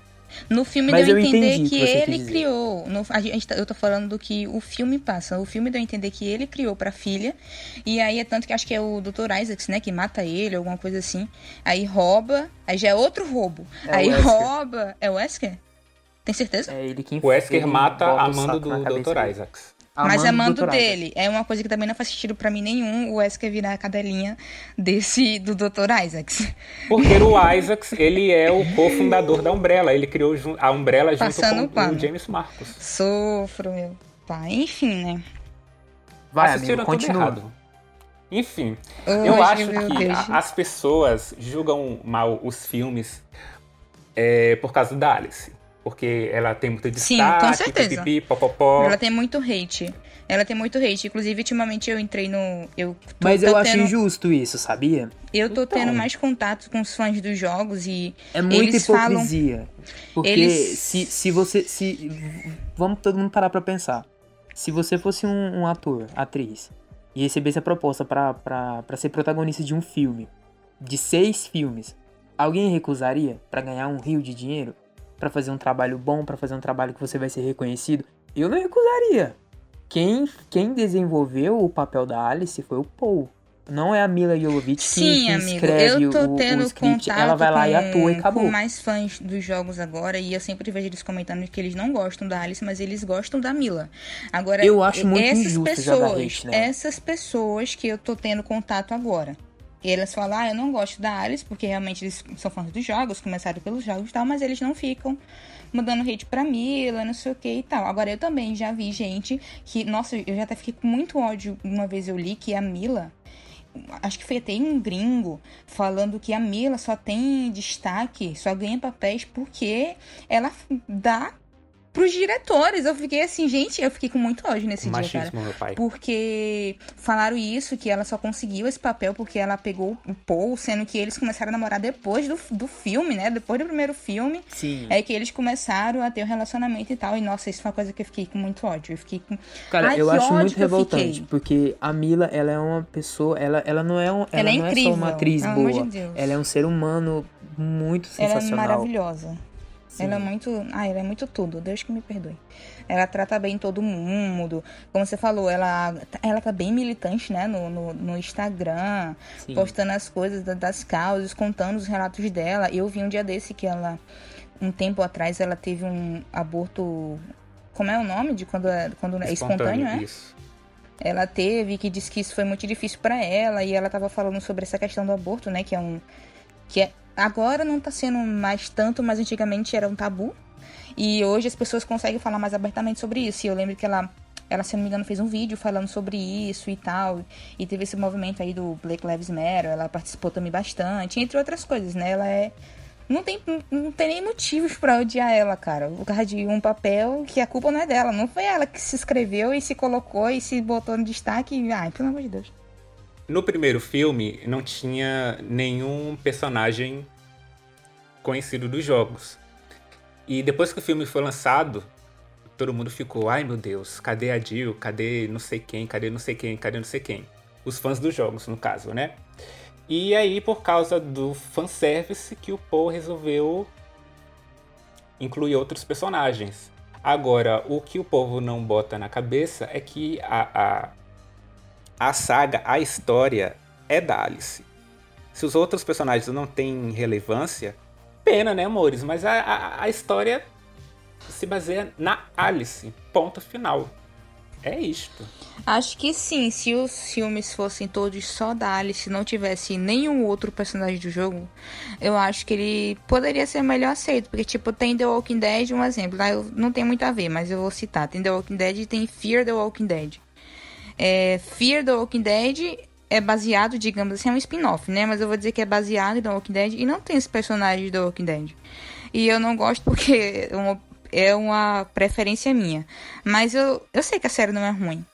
No filme Mas deu a eu entender que que ele criou. No, a gente, tá- eu tô falando do que o filme passa. O filme deu a entender que ele criou pra filha. E aí é tanto que acho que é o Dr. Isaacs, né? Que mata ele, alguma coisa assim. Aí rouba. Aí já é outro roubo. É aí rouba. É o Wesker? Tem certeza? É ele quem O Wesker mata a mando do Dr. dele. Mas é mando do Dr. Isaac. dele. É uma coisa que também não faz sentido pra mim nenhum o Wesker virar a cadelinha desse do Dr. Isaacs. Porque o Isaacs, ele é o cofundador da Umbrella. Ele criou a Umbrella junto Passando o com pano. o James Marcos. Sofro, meu pai. Enfim, né? Vai, Assistiram amigo, tudo continua. Enfim, Hoje, eu acho que Deus. as pessoas julgam mal os filmes é, por causa da Alice. Porque ela tem muito Sim, destaque, com certeza. pipipi, popopó. Ela tem muito hate. Ela tem muito hate. Inclusive, ultimamente eu entrei no. Eu tô, Mas tô eu acho tendo, injusto isso, sabia? Eu tô Então. tendo mais contato com os fãs dos jogos e. É muita Eles falam- hipocrisia. Porque Eles- se, se você. Se, vamos todo mundo parar pra pensar. Se você fosse um, um ator, atriz, e recebesse a proposta pra ser protagonista de um filme, de seis filmes, alguém recusaria pra ganhar um rio de dinheiro? Pra fazer um trabalho bom, pra fazer um trabalho que você vai ser reconhecido? Eu não recusaria. Quem, quem desenvolveu o papel da Alice foi o Paul. Não é a Mila Jovovich que, Sim, que amigo. escreve Eu tô o, o tendo script. contato Ela vai lá e atua e acabou. com mais fãs dos jogos agora e eu sempre vejo eles comentando que eles não gostam da Alice, mas eles gostam da Mila. Agora, Eu acho muito essas injusto pessoas, hate nela. essas pessoas que eu tô tendo contato agora. E elas falam, ah, eu não gosto da Alice, porque realmente eles são fãs dos jogos, começaram pelos jogos e tal, mas eles não ficam mandando hate pra Mila, não sei o que e tal. Agora, eu também já vi gente que, nossa, eu já até fiquei com muito ódio uma vez eu li que a Mila, acho que foi até um gringo falando que a Mila só tem destaque, só ganha papéis porque ela dá pros diretores. Eu fiquei assim, gente, eu fiquei com muito ódio nesse dia, cara. Machismo, meu pai. Porque falaram isso, que ela só conseguiu esse papel porque ela pegou o Paul, sendo que eles começaram a namorar depois do, do filme, né? Depois do primeiro filme. Sim. É que eles começaram a ter um relacionamento e tal. E nossa, isso foi uma coisa que eu fiquei com muito ódio. Eu fiquei com. Cara, Ai, eu acho muito eu revoltante, fiquei. porque a Mila, ela é uma pessoa, ela, ela não é um, ela, Ela é não é incrível, só uma atriz boa. de Deus. Ela é um ser humano muito Ela é sensacional. maravilhosa. Sim. Ela é muito. Ah, ela é muito tudo. Deus que me perdoe. Ela trata bem todo mundo. Como você falou, ela, ela tá bem militante, né? No, no, no Instagram, Sim. postando as coisas da- das causas, contando os relatos dela. Eu vi um dia desse que ela, um tempo atrás, ela teve um aborto. Como é o nome de quando é, quando é espontâneo, é? Isso. ela teve, que disse que isso foi muito difícil pra ela, e ela tava falando sobre essa questão do aborto, né, que é um que é, agora não tá sendo mais tanto, mas antigamente era um tabu. E hoje as pessoas conseguem falar mais abertamente sobre isso. E eu lembro que ela ela, se não me engano, fez um vídeo falando sobre isso e tal. E teve esse movimento aí do Black Lives Matter, ela participou também bastante, entre outras coisas, né? Ela é não tem, não tem nem motivos pra odiar ela, cara. Por causa de um papel que a culpa não é dela. Não foi ela que se escreveu e se colocou e se botou no destaque. Ai, pelo amor de Deus. No primeiro filme, não tinha nenhum personagem conhecido dos jogos. E depois que o filme foi lançado, todo mundo ficou, ai meu Deus, cadê a Jill? Cadê não sei quem? Cadê não sei quem? Cadê não sei quem? Os fãs dos jogos, no caso, né? E aí, por causa do fanservice, que o Paul resolveu incluir outros personagens. Agora, o que o povo não bota na cabeça é que a, a, a saga, a história é da Alice. Se os outros personagens não têm relevância, pena, né, amores? Mas a, a, a história se baseia na Alice. Ponto final. É isto. Acho que sim, se os filmes fossem todos só da Alice, não tivesse nenhum outro personagem do jogo, eu acho que ele poderia ser melhor aceito. Porque, tipo, tem The Walking Dead, um exemplo, lá não tem muito a ver, mas eu vou citar. Tem The Walking Dead e tem Fear the Walking Dead. É, Fear the Walking Dead é baseado, digamos assim, é um spin-off, né? Mas eu vou dizer que é baseado em The Walking Dead e não tem esse personagem The Walking Dead. E eu não gosto porque é uma, é uma preferência minha. Mas eu, eu sei que a série não é ruim.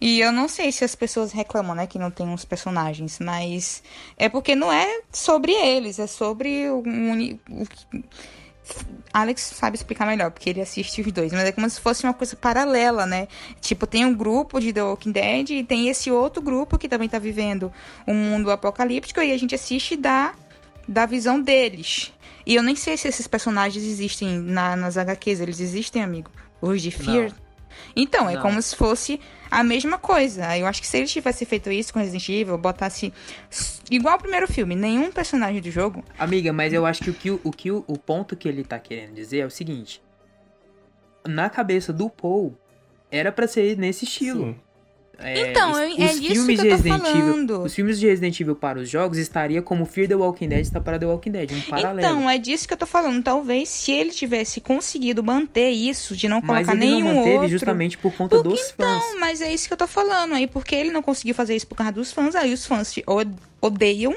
E eu não sei se as pessoas reclamam, né, que não tem uns personagens, mas é porque não é sobre eles, é sobre o, o, Alex sabe explicar melhor, porque ele assiste os dois, mas é como se fosse uma coisa paralela, né? Tipo, tem um grupo de The Walking Dead e tem esse outro grupo que também tá vivendo um mundo apocalíptico e a gente assiste da, da visão deles. E eu nem sei se esses personagens existem na, nas HQs, eles existem, amigo? Os de Fear? Não. Então, é Não. como se fosse a mesma coisa. Eu acho que se eles tivessem feito isso com Resident Evil, botasse igual ao primeiro filme, nenhum personagem do jogo. Amiga, mas eu acho que o, que, o, que o, o ponto que ele tá querendo dizer é o seguinte: na cabeça do Paul, era para ser nesse estilo. Sim. É, então, os, é os disso filmes que eu tô falando. Evil, os filmes de Resident Evil para os jogos estaria como Fear the Walking Dead está para The Walking Dead, um paralelo. Então, é disso que eu tô falando. Talvez se ele tivesse conseguido manter isso, de não colocar mas ele nenhum não manteve outro... justamente por conta porque, dos então, fãs. Então, mas é isso que eu tô falando. Aí, porque ele não conseguiu fazer isso por causa dos fãs, aí os fãs odeiam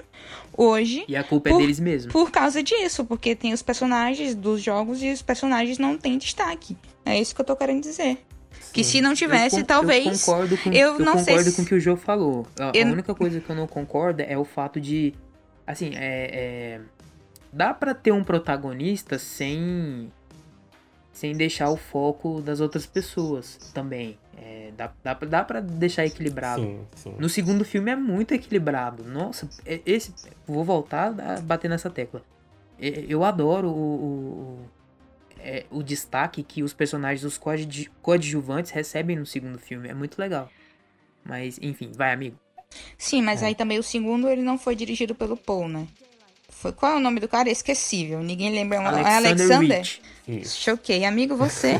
hoje. E a culpa é por, é deles mesmo. Por causa disso, porque tem os personagens dos jogos e os personagens não têm destaque. É isso que eu tô querendo dizer. Que se não tivesse, eu, talvez. Eu concordo com, eu, eu não concordo sei com o que o Joe falou. A, eu... a, única coisa que eu não concordo é o fato de. Assim, é. é dá para ter um protagonista sem. Sem deixar o foco das outras pessoas também. É, dá, dá, dá pra deixar equilibrado. Sim, sim. No segundo filme é muito equilibrado. Nossa, é, esse. Vou voltar a bater nessa tecla. É, eu adoro o, o é, o destaque que os personagens dos coadjuvantes recebem no segundo filme. É muito legal. Mas, enfim, vai, amigo. Sim, mas é. aí também o segundo ele não foi dirigido pelo Paul, né? Foi, qual é o nome do cara? Esquecível. Ninguém lembra. Alexander. Alexander? Isso. Choquei. Amigo, você.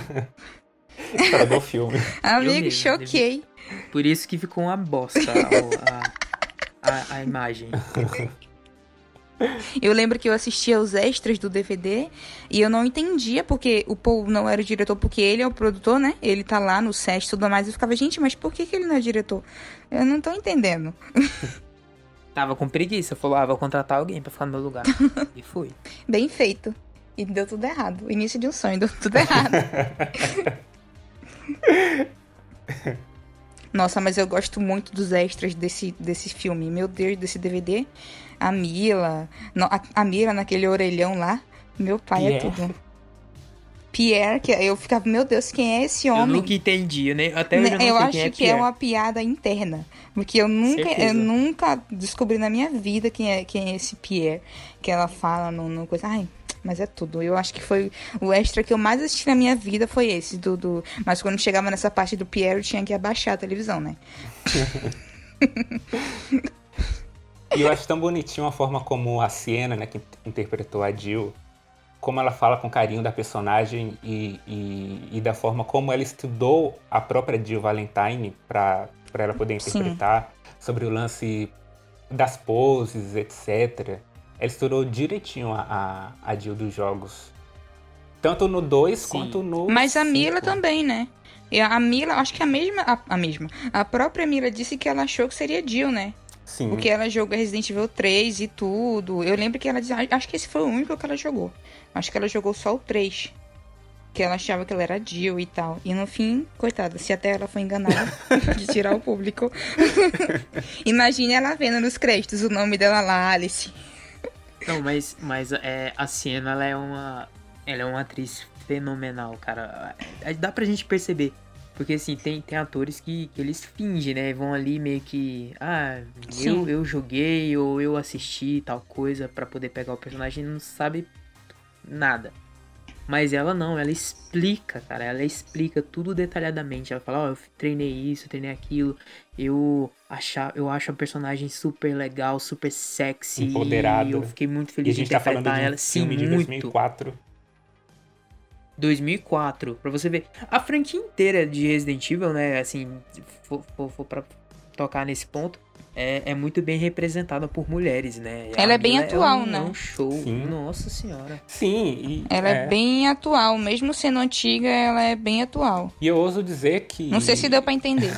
Estragou o filme. Amigo, choquei. Por isso que ficou uma bosta a, a, a, a imagem. Eu lembro que eu assistia os extras do DVD e eu não entendia porque o Paul não era o diretor, porque ele é o produtor, né? Ele tá lá no set e tudo mais. Eu ficava, gente, mas por que, que ele não é diretor? Eu não tô entendendo. Tava com preguiça, falou, ah, vou contratar alguém pra ficar no meu lugar. e fui. Bem feito. E deu tudo errado. O início de um sonho, deu tudo errado. Nossa, mas eu gosto muito dos extras desse, desse filme. Meu Deus, desse DVD a Mila, a, a Mila naquele orelhão lá. Meu pai é Pierre. é tudo. Pierre, que eu ficava, meu Deus, quem é esse homem? Eu nunca entendi, né? Até eu, não eu acho é que é uma piada interna, porque eu nunca, eu nunca descobri na minha vida quem é, quem é esse Pierre que ela fala no, no coisa. Ai, mas é tudo. Eu acho que foi o extra que eu mais assisti na minha vida foi esse do, do... mas quando chegava nessa parte do Pierre eu tinha que abaixar a televisão, né? E eu acho tão bonitinho a forma como a Siena, né, que interpretou a Jill, como ela fala com carinho da personagem e, e, e da forma como ela estudou a própria Jill Valentine para ela poder interpretar Sim. sobre o lance das poses, etc. Ela estudou direitinho a, a, a Jill dos jogos. Tanto no 2 quanto no. Mas a Mila também, né? E a Mila, acho que a mesma. A, a mesma. A própria Mila disse que ela achou que seria Jill, né? Sim. Porque ela jogou Resident Evil 3 e tudo. Eu lembro que ela dizia. Acho que esse foi o único que ela jogou. Acho que ela jogou só o 3. Que ela achava que ela era Jill e tal. E no fim, coitada, se até ela foi enganada de tirar o público. Imagine ela vendo nos créditos o nome dela lá, Alice. Não, mas, mas é, a Sienna, ela é uma. Ela é uma atriz fenomenal, cara. É, dá pra gente perceber porque assim, tem, tem atores que, que eles fingem, né? Vão ali meio que. Ah, eu, eu joguei ou eu assisti tal coisa para poder pegar o personagem e não sabe nada. Mas ela não, ela explica, cara. Ela explica tudo detalhadamente. Ela fala, ó, oh, eu treinei isso, treinei aquilo. Eu achar, eu acho a personagem super legal, super sexy. Empoderada. eu fiquei muito feliz de interpretar tá falando de um ela. Sim, de muito. 2004. 2004, pra você ver. A franquia inteira de Resident Evil, né, assim, for, for, for pra tocar nesse ponto, é, é muito bem representada por mulheres, né? Ela é bem atual, é um, né? É um show. Sim. Nossa senhora. Sim. E, ela é... é... bem atual. Mesmo sendo antiga, ela é bem atual. E eu ouso dizer que. Não sei se deu para entender.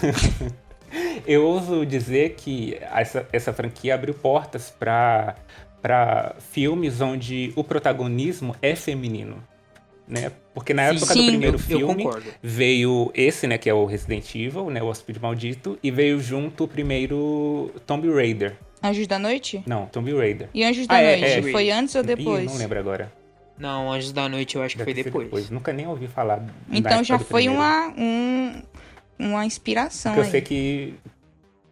eu ouso dizer que essa, essa franquia abriu portas para para filmes onde o protagonismo é feminino né? Porque na época sim, do primeiro eu, filme eu veio esse, né, que é o Resident Evil, né, o Hospício Maldito, e veio junto o primeiro Tomb Raider. Anjos da Noite? Não, Tomb Raider. E Anjos da ah, Noite, é, é. foi antes ou depois? Ih, não lembro agora. Não, Anjos da Noite eu acho Deve que foi depois. depois. Nunca nem ouvi falar. Então já foi uma, um, uma inspiração Porque eu sei que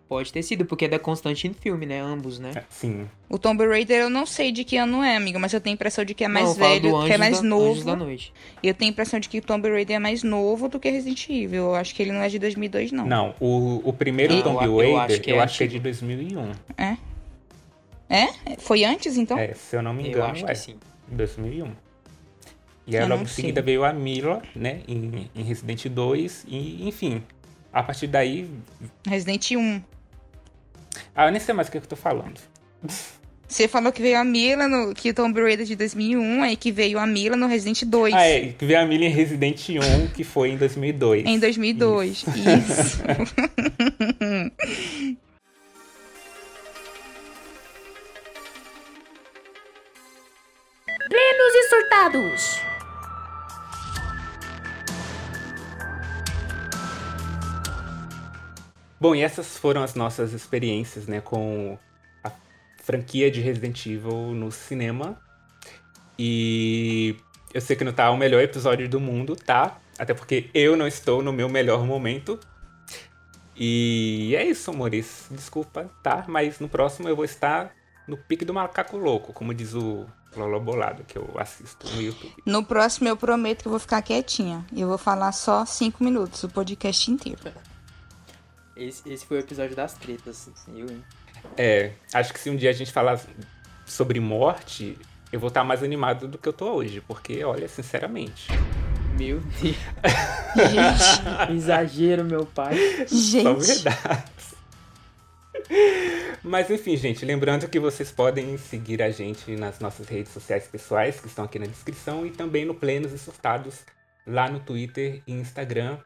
Pode ter sido, porque é da Constantine Filme, né? Ambos, né? É, sim. O Tomb Raider eu não sei de que ano é, amigo, mas eu tenho a impressão de que é mais não, velho, que é mais da, novo. Da noite. E eu tenho a impressão de que o Tomb Raider é mais novo do que Resident Evil. Eu acho que ele não é de 2002, não. Não, o, o primeiro e, Tomb Raider eu, acho que, é, eu acho que é de 2001. É? É? Foi antes, então? É, se eu não me engano, eu acho é. Que sim. 2001. E aí logo em seguida veio a Mila, né, em, em Resident 2, e enfim, a partir daí... Resident 1. Ah, eu nem sei mais o que eu tô falando. Você falou que veio a Mila no que Tomb Raider de 2001, aí que veio a Mila no Resident 2. Ah, é, que veio a Mila em Resident 1, que foi em 2002. Em 2002, isso. isso. Plenos e surtados. Bom, e essas foram as nossas experiências, né, com a franquia de Resident Evil no cinema. E eu sei que não tá o melhor episódio do mundo, tá? Até porque eu não estou no meu melhor momento. E é isso, amores. Desculpa, tá? Mas no próximo eu vou estar no pique do macaco louco, como diz o Lolo Bolado, que eu assisto no YouTube. No próximo eu prometo que eu vou ficar quietinha. E eu vou falar só cinco minutos, o podcast inteiro. Esse, esse foi o episódio das tretas, assim, eu, hein? É, acho que se um dia a gente falar sobre morte, eu vou estar mais animado do que eu tô hoje, porque, olha, sinceramente. Meu Deus. gente, exagero, meu pai. Gente. Só verdade. Mas enfim, gente, lembrando que vocês podem seguir a gente nas nossas redes sociais pessoais, que estão aqui na descrição, e também no Plenos e Surtados, lá no Twitter, Instagram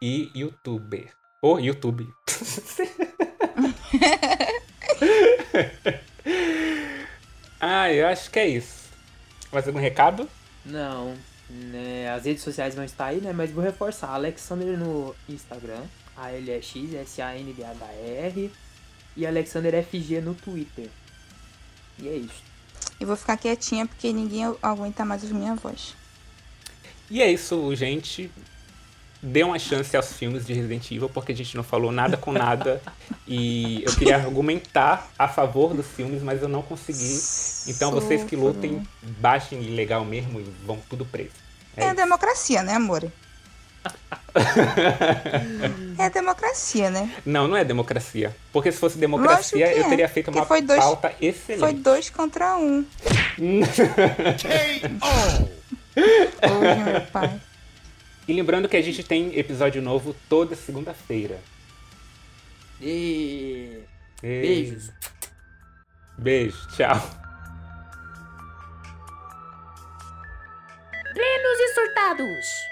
e YouTube. O YouTube. ah, eu acho que é isso. Mais algum recado? Não. Né, as redes sociais vão estar aí, né? Mas vou reforçar. Alexander no Instagram. ALX, S-A-N-D-H-R. E Alexander FG no Twitter. E é isso. Eu vou ficar quietinha porque ninguém aguenta mais a minha voz. E é isso, gente dê uma chance aos filmes de Resident Evil, porque a gente não falou nada com nada. e eu queria argumentar a favor dos filmes, mas eu não consegui. Então vocês que lutem, baixem legal mesmo e vão tudo preso. É, é a democracia, né, amor? é a democracia, né? Não, não é democracia. Porque se fosse democracia, é. eu teria feito uma foi dois, pauta excelente. Foi dois contra um. Hoje, meu pai. E lembrando que a gente tem episódio novo toda segunda-feira. E... Beijos. Beijo, tchau. Plenos e surtados.